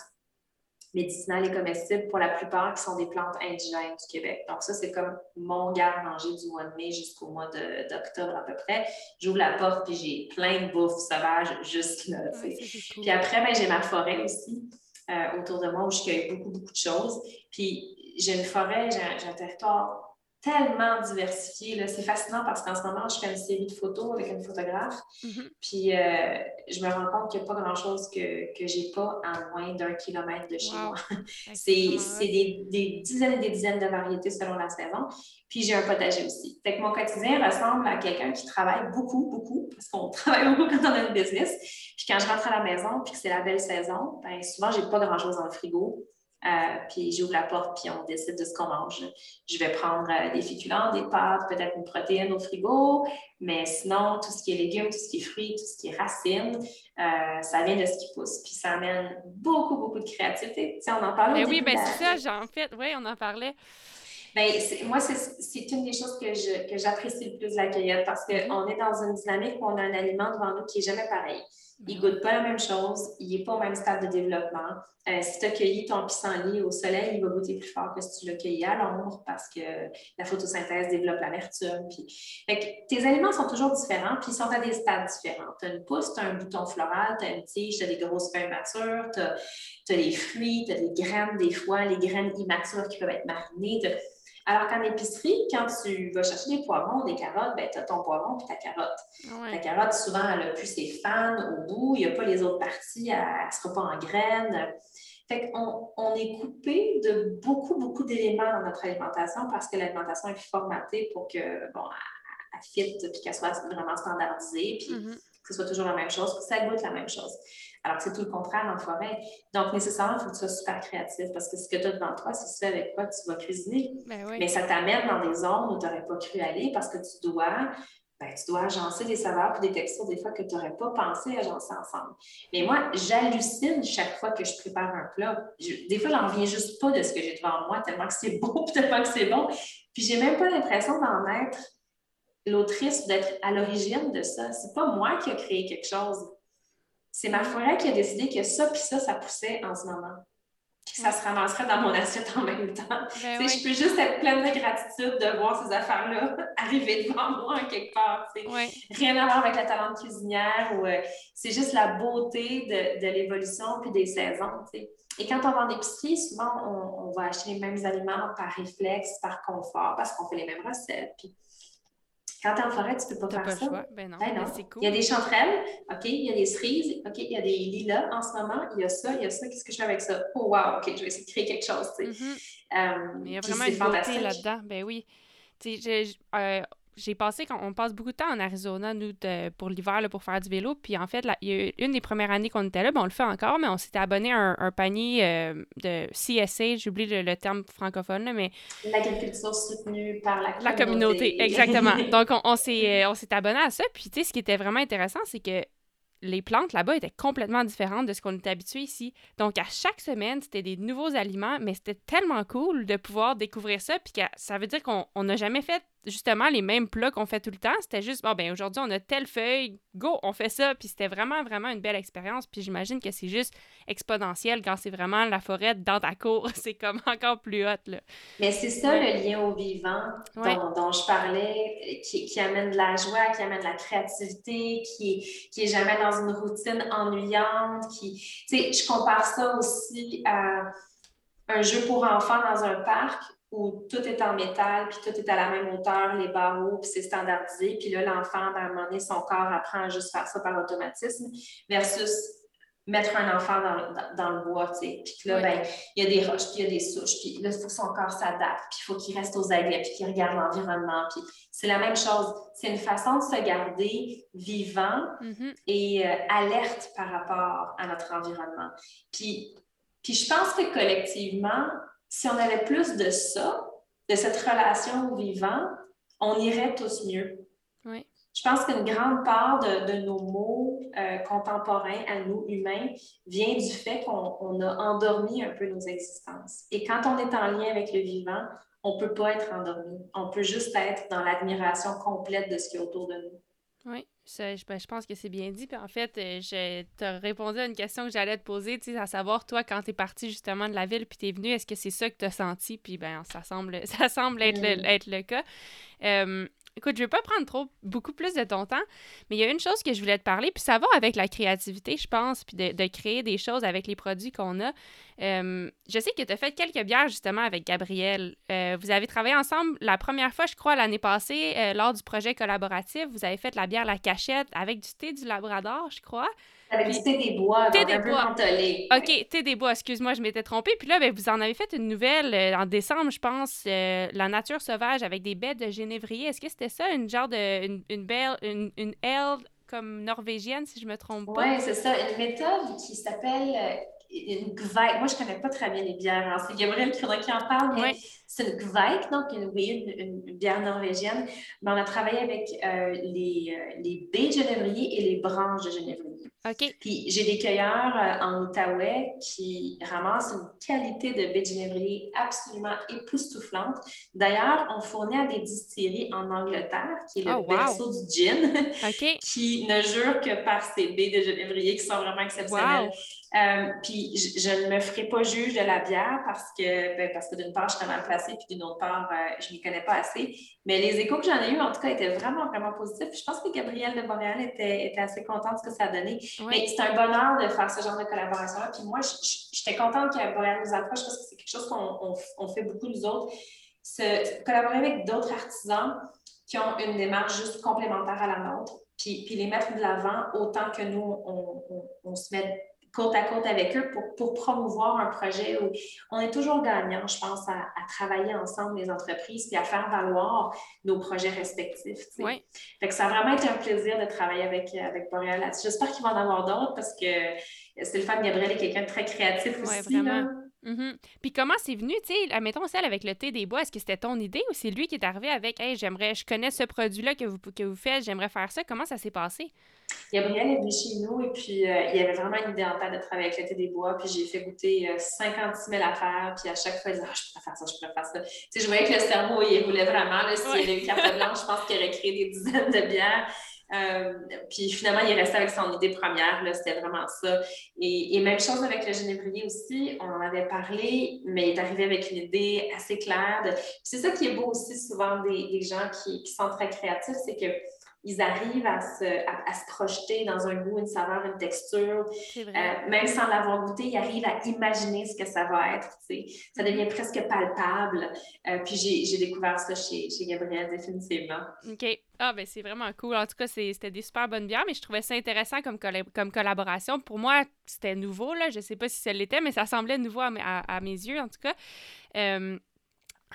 médicinales et comestibles, pour la plupart qui sont des plantes indigènes du Québec. Donc, ça, c'est comme mon garde-manger du mois de mai jusqu'au mois d'octobre à peu près. J'ouvre la porte, puis j'ai plein de bouffe sauvage juste là. Puis après, ben, j'ai ma forêt aussi. Euh, autour de moi où je cueille beaucoup, beaucoup de choses. Puis j'ai une forêt, j'ai un, territoire tellement diversifié. C'est fascinant parce qu'en ce moment, je fais une série de photos avec une photographe. Mm-hmm. Puis euh, je me rends compte qu'il n'y a pas grand-chose que, que je n'ai pas à moins d'un kilomètre de chez moi. c'est des, des, dizaines et des dizaines de variétés selon la saison. Puis j'ai un potager aussi. Fait que mon quotidien ressemble à quelqu'un qui travaille beaucoup, beaucoup, parce qu'on travaille beaucoup quand on a une business. Puis quand je rentre à la maison, puis que c'est la belle saison, bien souvent, j'ai pas grand-chose dans le frigo. Euh, puis j'ouvre la porte, puis on décide de ce qu'on mange. Je vais prendre euh, des féculents, des pâtes, peut-être une protéine au frigo, mais sinon, tout ce qui est légumes, tout ce qui est fruits, tout ce qui est racines, euh, ça vient de ce qui pousse. Puis ça amène beaucoup, beaucoup de créativité. Tu on en parlait. Ben oui, ben c'est ça, j'en fait, oui, on en parlait. Bien, moi, c'est une des choses que j'apprécie le plus de la cueillette parce qu'on mm-hmm. est dans une dynamique où on a un aliment devant nous qui n'est jamais pareil. Il ne goûte pas la même chose, il n'est pas au même stade de développement. Euh, si tu as cueilli ton pissenlit au soleil, il va goûter plus fort que si tu l'as cueilli à l'ombre parce que la photosynthèse développe l'amertume. Puis... tes aliments sont toujours différents, puis ils sont à des stades différents. Tu as une pousse, tu as un bouton floral, tu as une tige, tu as des grosses feuilles matures, tu as, des fruits, tu as des graines des fois, les graines immatures qui peuvent être marinées. Alors qu'en épicerie, quand tu vas chercher des poivrons, des carottes, ben, tu as ton poivron et ta carotte. Ta carotte, souvent, elle n'a plus ses fans au bout, il n'y a pas les autres parties, elle ne sera pas en graines. Fait qu'on on est coupé de beaucoup, beaucoup d'éléments dans notre alimentation parce que l'alimentation est formatée pour que, bon, elle, puis qu'elle soit vraiment standardisée, puis mm-hmm. que ce soit toujours la même chose, que ça goûte la même chose. Alors que c'est tout le contraire en forêt. Donc, nécessairement, il faut que tu sois super créatif parce que ce que tu as devant toi, c'est ce avec quoi tu vas cuisiner. Ben Mais ça t'amène dans des zones où tu n'aurais pas cru aller parce que tu dois ben, tu dois agencer des saveurs et des textures des fois que tu n'aurais pas pensé agencer ensemble. Mais moi, j'hallucine chaque fois que je prépare un plat. des fois, j'en viens juste pas de ce que j'ai devant moi, tellement que c'est beau, tellement que c'est bon. Puis j'ai même pas l'impression d'en être l'autrice, d'être à l'origine de ça. C'est pas moi qui ai créé quelque chose c'est ma forêt qui a décidé que ça puis ça, ça poussait en ce moment. Puis ça se ramasserait dans mon assiette en même temps. Ben je peux juste être pleine de gratitude de voir ces affaires-là arriver devant moi en quelque part. Rien à voir avec la talent de cuisinière ou euh, c'est juste la beauté de, de l'évolution puis des saisons. Et quand on va en épicerie, souvent on, on, va acheter les mêmes aliments par réflexe, par confort, parce qu'on fait les mêmes recettes. Puis quand tu es en forêt, tu ne peux pas faire ça. Ben non, ben non. Cool. Il y a des chanterelles, OK, il y a des cerises, OK, il y a des lilas en ce moment, il y a ça, il y a ça, qu'est-ce que je fais avec ça? Oh wow, OK, je vais essayer de créer quelque chose, tu sais. Mm-hmm. Euh, il y a vraiment une beauté là-dedans, ben oui. Euh, j'ai passé, quand on passe beaucoup de temps en Arizona, nous, pour l'hiver, pour faire du vélo. Puis en fait, là, il y a une des premières années qu'on était là, ben, on le fait encore, mais on s'était abonné à un, panier euh, de CSA, j'oublie le, terme francophone, mais... L'agriculture soutenue par la communauté. La communauté, exactement. Donc, on, on s'est abonné à ça. Puis, tu sais, ce qui était vraiment intéressant, c'est que les plantes là-bas étaient complètement différentes de ce qu'on était habitué ici. Donc, à chaque semaine, c'était des nouveaux aliments, mais c'était tellement cool de pouvoir découvrir ça. Puis que ça veut dire qu'on n'a jamais fait justement les mêmes plats qu'on fait tout le temps. C'était juste, bon, ben aujourd'hui, on a telle feuille, go, on fait ça. Puis c'était vraiment, vraiment une belle expérience. Puis j'imagine que c'est juste exponentiel quand c'est vraiment la forêt dans ta cour. c'est comme encore plus hot, là. Mais c'est ça le lien au vivant dont, je parlais, qui, amène de la joie, qui amène de la créativité, qui, qui est jamais dans une routine ennuyante. Qui, tu sais, je compare ça aussi à un jeu pour enfants dans un parc où tout est en métal, puis tout est à la même hauteur, les barreaux, puis c'est standardisé. Puis là, l'enfant, à un moment donné, son corps apprend à juste faire ça par automatisme, versus mettre un enfant dans, dans, le bois, tu sais. Puis là, ben, il y a des roches, puis il y a des souches, puis là, il faut que son corps s'adapte, puis il faut qu'il reste aux aguets, puis qu'il regarde l'environnement. Puis c'est la même chose. C'est une façon de se garder vivant mm-hmm. et euh, alerte par rapport à notre environnement. Puis, puis je pense que collectivement, si on avait plus de ça, de cette relation au vivant, on irait tous mieux. Oui. Je pense qu'une grande part de, nos mots euh, contemporains à nous, humains, vient du fait qu'on a endormi un peu nos existences. Et quand on est en lien avec le vivant, on ne peut pas être endormi. On peut juste être dans l'admiration complète de ce qui est autour de nous. Oui, je, ben, je pense que c'est bien dit. Puis en fait, euh, je t'ai répondu à une question que j'allais te poser, tu sais, à savoir, toi, quand tu es parti justement de la ville puis tu es venu, est-ce que c'est ça que tu as senti? Puis ben, ça semble, ça semble être, le, être le cas. Euh, Écoute, je ne vais pas prendre beaucoup plus de ton temps, mais il y a une chose que je voulais te parler, puis ça va avec la créativité, je pense, puis de, créer des choses avec les produits qu'on a. Euh, je sais que tu as fait quelques bières justement avec Gabriel. Euh, vous avez travaillé ensemble la première fois, je crois, l'année passée, euh, lors du projet collaboratif. Vous avez fait la bière La Cachette avec du thé du Labrador, je crois. Avec du thé des bois, thé des bois. OK, thé des bois, excuse-moi, je m'étais trompée. Puis là, ben, vous en avez fait une nouvelle euh, en décembre, je pense, euh, La nature sauvage avec des baies de génévrier. Est-ce que c'était ça, une genre de. une, une belle. une, une comme norvégienne, si je me trompe pas? Oui, c'est ça. Une méthode qui s'appelle euh, une gveik. Moi, je connais pas très bien les bières. Hein. C'est Gabriel qui, qui en parle, mais c'est une gveik, donc une, une, bière norvégienne. Mais on a travaillé avec les, les baies de genévrier et les branches de genévrier. Puis j'ai des cueilleurs euh, en Outaouais qui ramassent une qualité de baie de absolument époustouflante. D'ailleurs, on fournit à des distilleries en Angleterre, qui est le oh, berceau du gin, qui ne jure que par ces baies de genévrier qui sont vraiment exceptionnelles. Euh, puis je, ne me ferai pas juge de la bière parce que, ben, parce que d'une part, je suis mal placée, puis d'une autre part, euh, je ne m'y connais pas assez. Mais les échos que j'en ai eus, en tout cas, étaient vraiment, vraiment positifs. Je pense que Gabrielle de Montréal était, était assez contente de ce que ça a donné. Mais c'est un bonheur de faire ce genre de collaboration-là. Puis moi, j'étais contente que Montréal nous approche parce que c'est quelque chose qu'on on, fait beaucoup, nous autres. Se, collaborer avec d'autres artisans qui ont une démarche juste complémentaire à la nôtre, puis, puis les mettre de l'avant autant que nous, on, on se met côte à côte avec eux pour, pour, promouvoir un projet où on est toujours gagnant, je pense, à, travailler ensemble les entreprises puis à faire valoir nos projets respectifs. Oui. Fait que ça a vraiment été un plaisir de travailler avec, avec Boreal là J'espère qu'il va en avoir d'autres parce que Stéphane Gabriel est quelqu'un de très créatif aussi. Vraiment. Mm-hmm. Puis comment c'est venu, tu sais, admettons celle avec le thé des bois, est-ce que c'était ton idée ou c'est lui qui est arrivé avec Hey, j'aimerais, je connais ce produit-là que vous, que vous faites, j'aimerais faire ça? Comment ça s'est passé? Gabriel est venu chez nous et puis euh, il y avait vraiment une idée en tête de travailler avec le thé des bois. Puis j'ai fait goûter 56 euh, 000 affaires. Puis à chaque fois, il disait ah, je pourrais faire ça, je pourrais faire ça. Tu sais, je voyais que le cerveau, il roulait vraiment. S'il y avait une carte blanche, je pense qu'il aurait créé des dizaines de bières. Euh, puis finalement, il est resté avec son idée première, c'était vraiment ça. Et, même chose avec le génévrier aussi, on en avait parlé, mais il est arrivé avec une idée assez claire. C'est ça qui est beau aussi souvent des, gens qui, qui, sont très créatifs, c'est que ils arrivent à se, à, se, projeter dans un goût, une saveur, une texture. Euh, même sans l'avoir goûté, ils arrivent à imaginer ce que ça va être. Ça devient presque palpable. Euh, puis j'ai découvert ça chez, chez Gabriel, définitivement. OK. Ah, ben c'est vraiment cool. En tout cas, c'était des super bonnes bières, mais je trouvais ça intéressant comme, comme collaboration. Pour moi, c'était nouveau, là. Je sais pas si ça l'était, mais ça semblait nouveau à, mes yeux, en tout cas. Euh,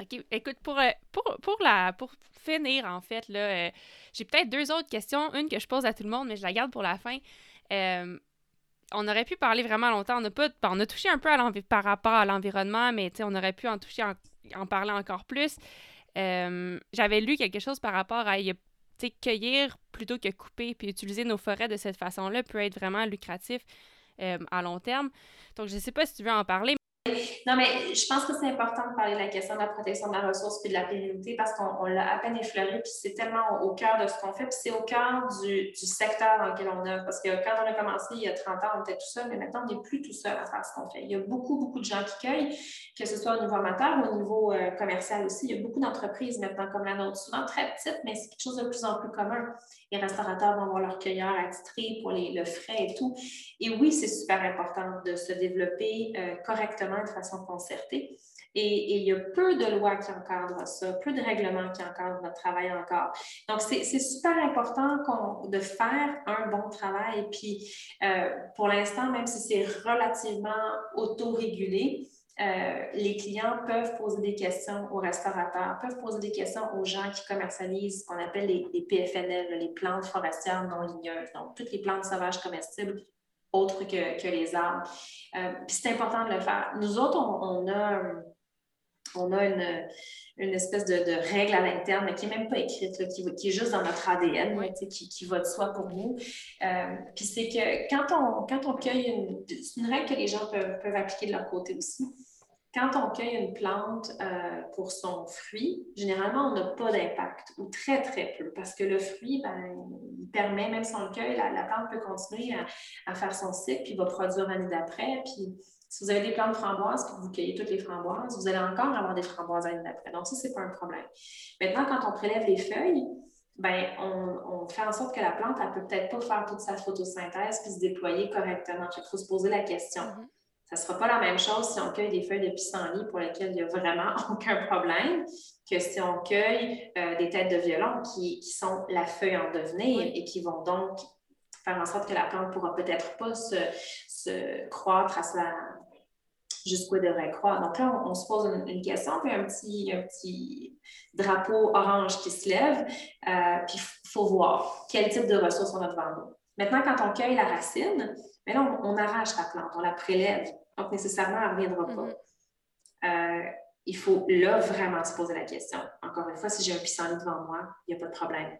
OK. Écoute, pour, pour, pour, la, pour finir, en fait, là, j'ai peut-être deux autres questions. Une que je pose à tout le monde, mais je la garde pour la fin. on aurait pu parler vraiment longtemps. On a, pas, on a touché un peu à par rapport à l'environnement, mais on aurait pu en toucher, en, parler encore plus. J'avais lu quelque chose par rapport à cueillir plutôt que couper, puis utiliser nos forêts de cette façon-là peut être vraiment lucratif à long terme. Donc, je ne sais pas si tu veux en parler. Non, mais je pense que c'est important de parler de la question de la protection de la ressource et de la pérennité parce qu'on l'a à peine effleuré, puis c'est tellement au cœur de ce qu'on fait, puis c'est au cœur du, secteur dans lequel on œuvre. Parce que quand on a commencé il y a 30 ans, on était tout seul, mais maintenant, on n'est plus tout seul à faire ce qu'on fait. Il y a beaucoup, beaucoup de gens qui cueillent, que ce soit au niveau amateur ou au niveau euh, commercial aussi. Il y a beaucoup d'entreprises maintenant comme la nôtre, souvent très petites, mais c'est quelque chose de plus en plus commun. Les restaurateurs vont avoir leur cueilleur attitré pour les, le frais et tout. Et oui, c'est super important de se développer euh, correctement de façon concertée. Et, il y a peu de lois qui encadrent ça, peu de règlements qui encadrent notre travail encore. Donc, c'est super important de faire un bon travail. Puis, euh, pour l'instant, même si c'est relativement autorégulé, euh, les clients peuvent poser des questions aux restaurateurs, peuvent poser des questions aux gens qui commercialisent ce qu'on appelle les, PFNL, les plantes forestières non ligneuses, donc toutes les plantes sauvages comestibles autres que, les arbres. Euh, puis c'est important de le faire. Nous autres, on, a, on a une, une espèce de, règle à l'interne, qui n'est même pas écrite, qui, qui, est juste dans notre ADN, qui, qui, va de soi pour nous. Euh, puis c'est que quand on, quand on cueille une... Une règle que les gens peuvent, peuvent appliquer de leur côté aussi quand on cueille une plante euh, pour son fruit, généralement, on n'a pas d'impact ou très, très peu parce que le fruit, ben, il permet, même sans le cueille, la, plante peut continuer à, faire son cycle puis va produire l'année d'après. Puis si vous avez des plantes framboises puis vous cueillez toutes les framboises, vous allez encore avoir des framboises l'année d'après. Donc, ça, ce n'est pas un problème. Maintenant, quand on prélève les feuilles, ben, on, fait en sorte que la plante, elle peut peut-être pas faire toute sa photosynthèse puis se déployer correctement. Il faut se poser la question. Mm-hmm. Ce ne sera pas la même chose si on cueille des feuilles de pissenlit pour lesquelles il n'y a vraiment aucun problème que si on cueille euh, des têtes de violon qui, sont la feuille en devenir et qui vont donc faire en sorte que la plante ne pourra peut-être pas se, croître à sa, jusqu'où elle devrait croître. Donc là, on, se pose une, question, puis un petit, un petit drapeau orange qui se lève, euh, puis il faut voir quel type de ressources on a devant nous. Maintenant, quand on cueille la racine, mais là, on, arrache la plante, on la prélève. Donc, nécessairement, elle ne reviendra pas. Mm-hmm. Euh, il faut là vraiment se poser la question. Encore une fois, si j'ai un pissenlit devant moi, il n'y a pas de problème.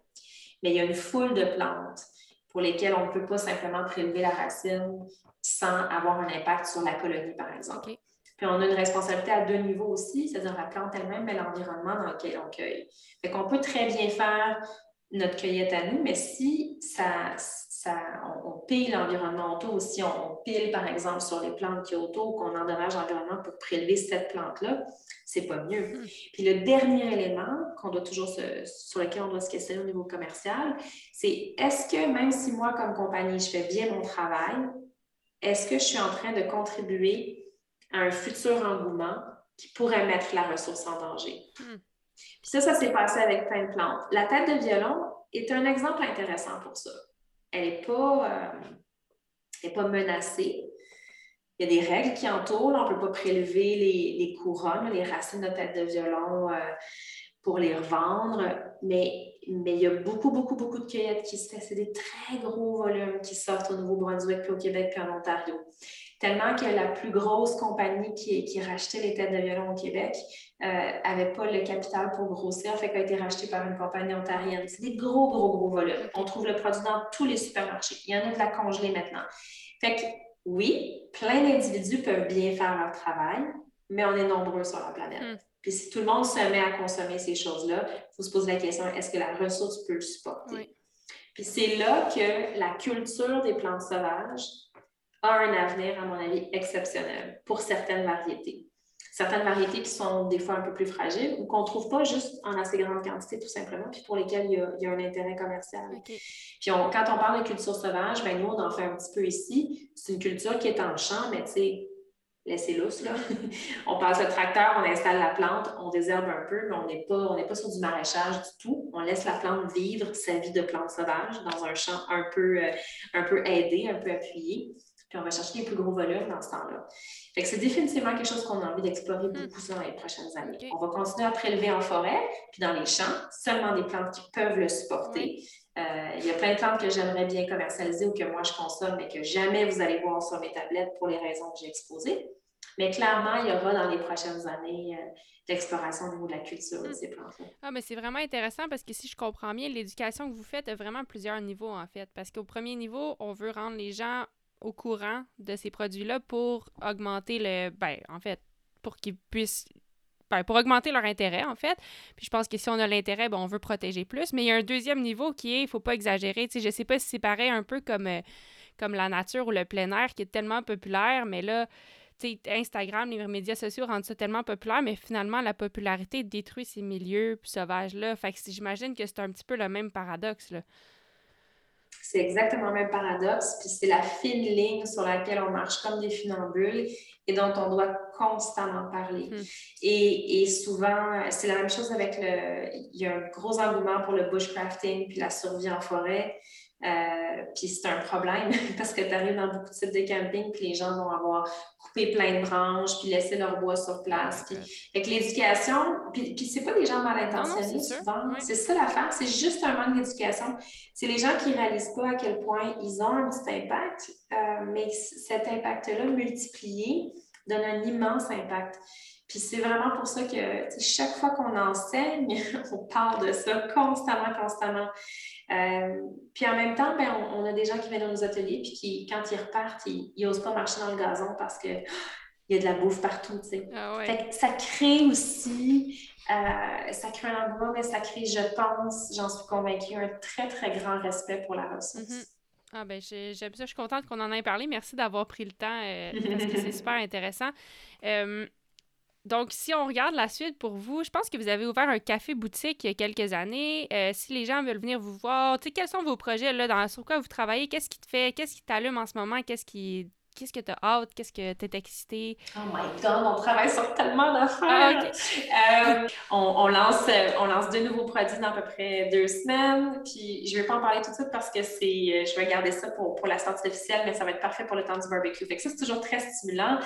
Mais il y a une foule de plantes pour lesquelles on ne peut pas simplement prélever la racine sans avoir un impact sur la colonie, par exemple. Puis on a une responsabilité à deux niveaux aussi, c'est-à-dire la plante elle-même, mais l'environnement dans lequel on cueille. Fait qu'on peut très bien faire notre cueillette à nous, mais si ça, on, pile l'environnement autour, si on, pile, par exemple, sur les plantes qui qu'on endommage l'environnement pour prélever cette plante-là, c'est pas mieux. Hmm. Puis le dernier élément qu'on doit toujours sur lequel on doit se questionner au niveau commercial, c'est est-ce que même si moi, comme compagnie, je fais bien mon travail, est-ce que je suis en train de contribuer à un futur engouement qui pourrait mettre la ressource en danger? Hmm. Puis ça, ça s'est passé avec plein de plantes. La tête de violon est un exemple intéressant pour ça elle n'est pas, euh, pas menacée. Il y a des règles qui entourent. On ne peut pas prélever les, couronnes, les racines de tête de violon euh, pour les revendre, mais, il y a beaucoup, beaucoup, beaucoup de cueillettes qui se font. C'est des très gros volumes qui sortent au Nouveau-Brunswick, puis au Québec, puis en Ontario tellement que la plus grosse compagnie qui, qui rachetait les têtes de violon au Québec n'avait euh, pas le capital pour grossir, fait qu'elle a été rachetée par une compagnie ontarienne. C'est des gros, gros, gros volumes. On trouve le produit dans tous les supermarchés. Il y en a de la congelée maintenant. Fait que oui, plein d'individus peuvent bien faire leur travail, mais on est nombreux sur la planète. Hmm. Puis si tout le monde se met à consommer ces choses-là, il faut se poser la question, est-ce que la ressource peut le supporter? Puis c'est là que la culture des plantes sauvages a un avenir, à mon avis, exceptionnel pour certaines variétés. Certaines variétés qui sont des fois un peu plus fragiles ou qu'on ne trouve pas juste en assez grande quantité, tout simplement, puis pour lesquelles il y a, un intérêt commercial. Puis quand on parle de culture sauvage, ben nous, on en fait un petit peu ici. C'est une culture qui est en champ, mais tu sais, laissez lousse, là. on passe le tracteur, on installe la plante, on désherbe un peu, mais on n'est pas, pas sur du maraîchage du tout. On laisse la plante vivre sa vie de plante sauvage dans un champ un peu, euh, un peu aidé, un peu appuyé. puis on va chercher les plus gros volumes dans ce temps-là. Fait que c'est définitivement quelque chose qu'on a envie d'explorer Hmm. beaucoup dans les prochaines années. On va continuer à prélever en forêt, puis dans les champs, seulement des plantes qui peuvent le supporter. Euh, il y a plein de plantes que j'aimerais bien commercialiser ou que moi je consomme, mais que jamais vous allez voir sur mes tablettes pour les raisons que j'ai exposées. Mais clairement, il y aura dans les prochaines années euh, d'exploration au niveau de la culture de Hmm. ces plantes-là. Ah, mais c'est vraiment intéressant parce que si je comprends bien, l'éducation que vous faites a vraiment plusieurs niveaux, en fait. Parce qu'au premier niveau, on veut rendre les gens au courant de ces produits-là pour augmenter le. Ben, en fait, pour qu'ils puissent. Pour augmenter leur intérêt, en fait. Puis je pense que si on a l'intérêt, ben, on veut protéger plus. Mais il y a un deuxième niveau qui est, il faut pas exagérer. Je sais pas si c'est pareil un peu comme, euh, comme la nature ou le plein air qui est tellement populaire, mais là, Instagram, les médias sociaux rendent ça tellement populaire, mais finalement, la popularité détruit ces milieux sauvages-là. Fait que j'imagine que c'est un petit peu le même paradoxe, là. C'est exactement le même paradoxe, puis c'est la fine ligne sur laquelle on marche comme des funambules et dont on doit constamment parler. Hmm. Et, et souvent, c'est la même chose avec le... Il y a un gros engouement pour le bushcrafting puis la survie en forêt. Euh, puis c'est un problème parce que tu arrives dans beaucoup de sites de camping puis les gens vont avoir coupé plein de branches puis laissé leur bois sur place. Puis, fait que l'éducation, puis, puis c'est pas des gens mal intentionnés souvent. oui. C'est ça l'affaire, c'est juste un manque d'éducation. C'est les gens qui réalisent pas à quel point ils ont un petit impact, euh, mais cet impact-là multiplié donne un immense impact. Puis c'est vraiment pour ça que chaque fois qu'on enseigne, on parle de ça constamment, constamment. Euh, puis en même temps, ben, on, on a des gens qui viennent dans nos ateliers, puis qui, quand ils repartent, ils n'osent pas marcher dans le gazon parce que il y a de la bouffe partout, tu sais. Ah ouais. Fait que ça crée aussi, euh, ça crée un engouement, mais ça crée, je pense, j'en suis convaincue, un très, très grand respect pour la ressource. Mhm. Ah ben j'ai- j'aime ça, je suis contente qu'on en ait parlé. Merci d'avoir pris le temps euh, parce que c'est super intéressant. Euh, donc, si on regarde la suite pour vous, je pense que vous avez ouvert un café-boutique il y a quelques années. Euh, si les gens veulent venir vous voir, tu quels sont vos projets là, dans, sur quoi vous travaillez? Qu'est-ce qui te fait, qu'est-ce qui t'allume en ce moment? Qu'est-ce qui qu'est-ce que t'as hâte? Qu'est-ce que t'es excité? Oh my God, on travaille sur tellement d'affaires. Ah. Euh, on, on lance, euh, on lance deux nouveaux produits dans à peu près deux semaines. Puis je ne vais pas en parler tout de suite parce que c'est, euh, je vais garder ça pour, pour la sortie officielle, mais ça va être parfait pour le temps du barbecue. Fait que ça, c'est toujours très stimulant.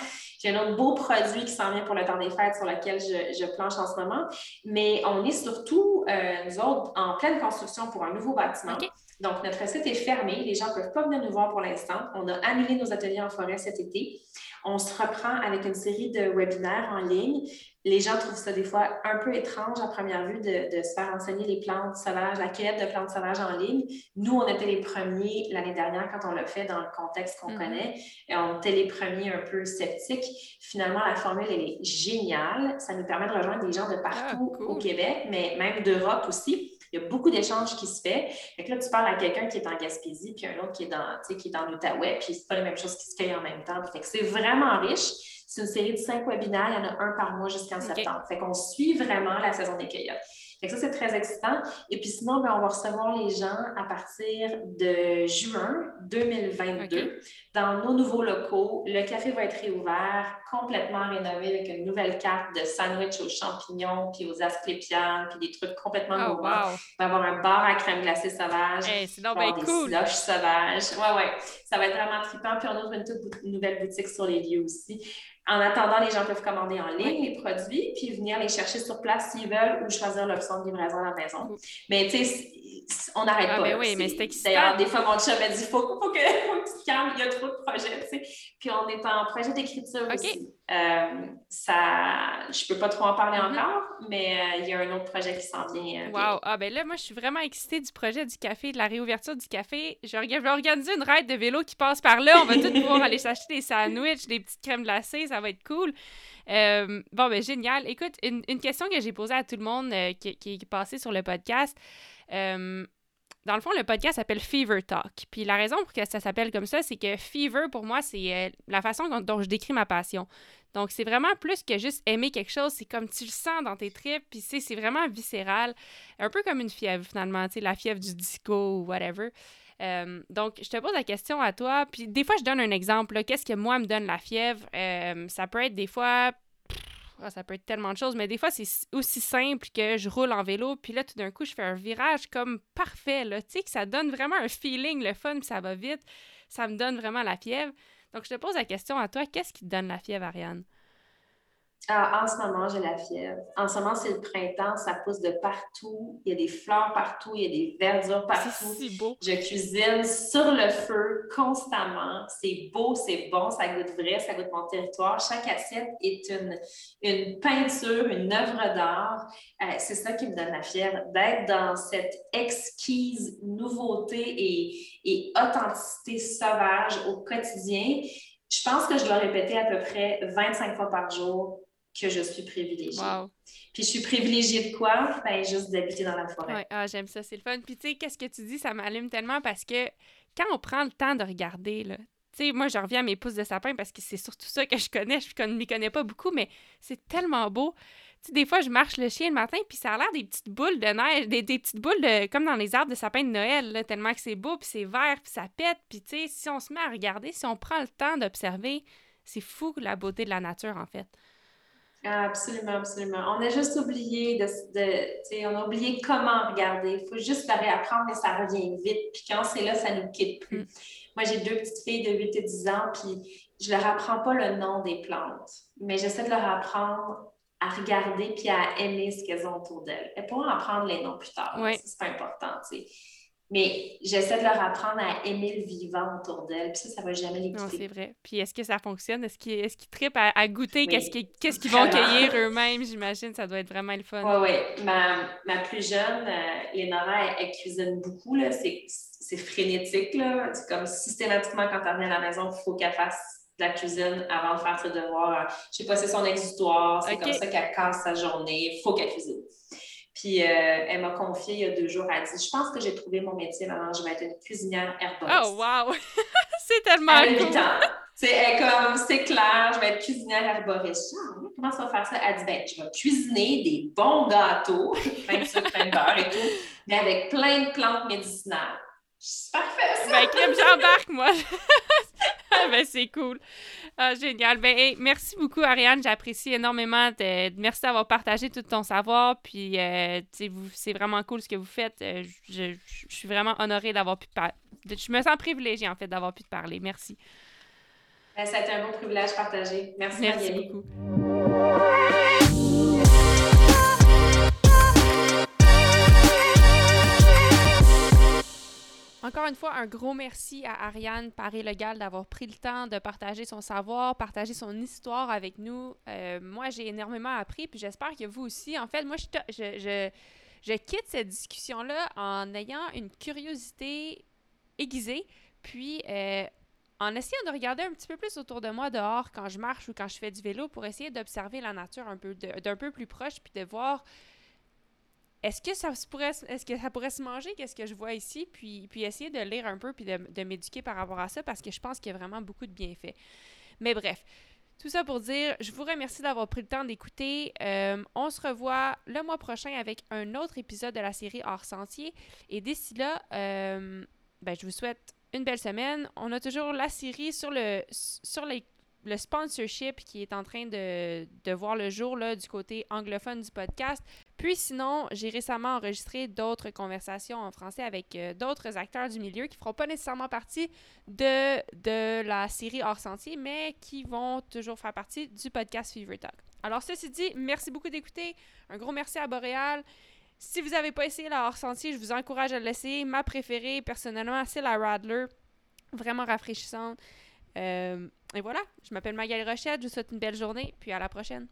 J'ai un autre beau produit qui s'en vient pour le temps des fêtes sur lequel je, je planche en ce moment. Mais on est surtout, euh, nous autres, en pleine construction pour un nouveau bâtiment. Donc, notre site est fermé. Les gens ne peuvent pas venir nous voir pour l'instant. On a annulé nos ateliers en forêt cet été. On se reprend avec une série de webinaires en ligne. Les gens trouvent ça des fois un peu étrange à première vue de, de se faire enseigner les plantes sauvages, la cueillette de plantes sauvages en ligne. Nous, on était les premiers l'année dernière quand on l'a fait dans le contexte qu'on Mhm. connaît. Et on était les premiers un peu sceptiques. Finalement, la formule, elle est géniale. Ça nous permet de rejoindre des gens de partout Ah, cool. au Québec, mais même d'Europe aussi. Il y a beaucoup d'échanges qui se fait. Fait que là, tu parles à quelqu'un qui est en Gaspésie, puis un autre qui est dans, qui est dans l'Outaouais, puis c'est pas les mêmes choses qui se cueillent en même temps. Fait que c'est vraiment riche. C'est une série de cinq webinaires. Il y en a un par mois jusqu'en septembre. Fait qu'on suit vraiment la saison des cueillottes. Fait que ça, c'est très excitant. Et puis sinon, ben, on va recevoir les gens à partir de juin 2022 dans nos nouveaux locaux. Le café va être réouvert, complètement rénové avec une nouvelle carte de sandwich aux champignons, puis aux asclépiades, puis des trucs complètement Oh, nouveaux. wow! On va avoir un bar à crème glacée sauvage. Hey, c'est donc On va bien avoir cool! des slushs sauvages. Ouais, ouais. Ça va être vraiment trippant. Puis on ouvre une toute nouvelle boutique sur les lieux aussi. En attendant, les gens peuvent commander en ligne les produits, puis venir les chercher sur place s'ils veulent ou choisir l'option de livraison à la maison. Cool. Mais tu sais, on n'arrête Ah, pas. ben oui, mais c'est excitant. D'ailleurs, des fois, mon chum m'a dit faut, faut, que, tu te calmes, il y a trop de projets. tu sais. Puis on est en projet d'écriture aussi. Euh, ça, je peux pas trop en parler Mhm. encore, mais euh, il y a un autre projet qui s'en vient. euh, Wow! Ah ben là, moi, je suis vraiment excitée du projet du café, de la réouverture du café. Je vais organiser une ride de vélo qui passe par là. On va tous pouvoir aller s'acheter des sandwichs, des petites crèmes glacées. Ça va être cool. Euh, bon, ben génial. Écoute, une, une question que j'ai posée à tout le monde qui, qui est passé sur le podcast. Euh, dans le fond, le podcast s'appelle Fever Talk. Puis la raison pour que ça s'appelle comme ça, c'est que Fever, pour moi, c'est euh, la façon dont, je décris ma passion. Donc, c'est vraiment plus que juste aimer quelque chose. C'est comme tu le sens dans tes tripes. Puis, c'est vraiment viscéral. Un peu comme une fièvre, finalement. Tu sais, la fièvre du disco ou whatever. Euh, donc, je te pose la question à toi. Puis, des fois, je donne un exemple. Qu'est-ce que moi me donne la fièvre? Ça peut être des fois. Ah, ça peut être tellement de choses, mais des fois, c'est aussi simple que je roule en vélo, puis là, tout d'un coup, je fais un virage comme parfait, là. Tu sais, que ça donne vraiment un feeling, le fun, puis ça va vite. Ça me donne vraiment la fièvre. Donc, je te pose la question à toi, qu'est-ce qui te donne la fièvre, Ariane? Ah, en ce moment, j'ai la fièvre. En ce moment, c'est le printemps, ça pousse de partout. Il y a des fleurs partout, il y a des verdures partout. C'est si beau. Je cuisine sur le feu constamment. C'est beau, c'est bon, ça goûte vrai, ça goûte mon territoire. Chaque assiette est une, une peinture, une œuvre d'art. Euh, c'est ça qui me donne la fièvre, d'être dans cette exquise nouveauté et, et authenticité sauvage au quotidien. Je pense que je dois répéter à peu près 25 fois par jour que je suis privilégiée. Puis je suis privilégiée de quoi? Ben, juste d'habiter dans la forêt. Ouais, ah, j'aime ça, c'est le fun. Puis tu sais, qu'est-ce que tu dis, ça m'allume tellement parce que quand on prend le temps de regarder, là, tu sais, moi, je reviens à mes pousses de sapin parce que c'est surtout ça que je connais. Je ne m'y connais pas beaucoup, mais c'est tellement beau. Tu sais, des fois, je marche le chien le matin, puis ça a l'air des petites boules de neige, des, petites boules de, comme dans les arbres de sapin de Noël, là, tellement que c'est beau, puis c'est vert, puis ça pète. Puis, tu sais, si on se met à regarder, si on prend le temps d'observer, c'est fou la beauté de la nature, en fait. Absolument, absolument. On a juste oublié de, de on a oublié comment regarder. Il faut juste la réapprendre et ça revient vite. Puis quand c'est là, ça ne nous quitte plus. Mm. Moi, j'ai deux petites filles de 8 et 10 ans, puis je leur apprends pas le nom des plantes, mais j'essaie de leur apprendre à regarder puis à aimer ce qu'elles ont autour d'elles. Elles pourront apprendre les noms plus tard. C'est pas important, tu sais. Mais j'essaie de leur apprendre à aimer le vivant autour d'elles. Puis ça, ça va jamais les quitter. Non, c'est vrai. Puis est-ce que ça fonctionne? Est-ce qu'ils est trippent à, goûter? Qu'est-ce qu'ils vont cueillir eux-mêmes? J'imagine ça doit être vraiment le fun. Oui, oui. Ma, ma, plus jeune, euh, Lénora, elle, cuisine beaucoup. C'est frénétique. Là. Comme systématiquement, quand elle vient à la maison, il faut qu'elle fasse de la cuisine avant de faire ses devoirs. Je sais pas, c'est son exutoire. C'est comme ça qu'elle casse sa journée. Il faut qu'elle cuisine. Puis euh, elle m'a confié il y a deux jours, elle a dit Je pense que j'ai trouvé mon métier maintenant, je vais être une cuisinière herboriste. Oh, wow! c'est tellement elle cool! C'est comme, c'est clair, je vais être cuisinière herboriste. Ah, comment ça va faire ça? Elle dit ben, je vais cuisiner des bons gâteaux, plein de sucre, plein de beurre et tout, mais avec plein de plantes médicinales. C'est parfait, ça! Ben, Clem, j'embarque, moi! ben, c'est cool. Ah, génial. Ben, merci beaucoup, Ariane. J'apprécie énormément. Merci d'avoir partagé tout ton savoir. Puis, euh, c'est vraiment cool ce que vous faites. Euh, je, suis vraiment honorée d'avoir pu parler. Je me sens privilégiée, en fait, d'avoir pu te parler. Merci. Ben, ça a été un bon privilège partagé. Merci, Merci beaucoup. Encore une fois, un gros merci à Ariane Paré-Legal d'avoir pris le temps de partager son savoir, partager son histoire avec nous. Euh, moi, j'ai énormément appris, puis j'espère que vous aussi. En fait, moi, je, quitte cette discussion-là en ayant une curiosité aiguisée, puis euh, en essayant de regarder un petit peu plus autour de moi dehors quand je marche ou quand je fais du vélo pour essayer d'observer la nature d'un peu plus proche, puis de voir est-ce que ça pourrait est-ce pourrait se manger? Qu'est-ce que je vois ici? Puis puis essayer de lire un peu puis de, m'éduquer par rapport à ça parce que je pense qu'il y a vraiment beaucoup de bienfaits. Mais bref, tout ça pour dire, je vous remercie d'avoir pris le temps d'écouter. Euh, on se revoit le mois prochain avec un autre épisode de la série Hors Sentier. Et d'ici là, euh, ben, je vous souhaite une belle semaine. On a toujours la série sur le sur le sponsorship qui est en train de, voir le jour là, du côté anglophone du podcast. Puis sinon, j'ai récemment enregistré d'autres conversations en français avec euh, d'autres acteurs du milieu qui ne feront pas nécessairement partie de, la série hors sentier, mais qui vont toujours faire partie du podcast Fever Talk. Alors, ceci dit, merci beaucoup d'écouter. Un gros merci à Boréal. Si vous n'avez pas essayé la hors sentier, je vous encourage à l'essayer. Ma préférée, personnellement, c'est la Radler. Vraiment rafraîchissante. Euh, et voilà, je m'appelle Magali Rochette, je vous souhaite une belle journée, puis à la prochaine.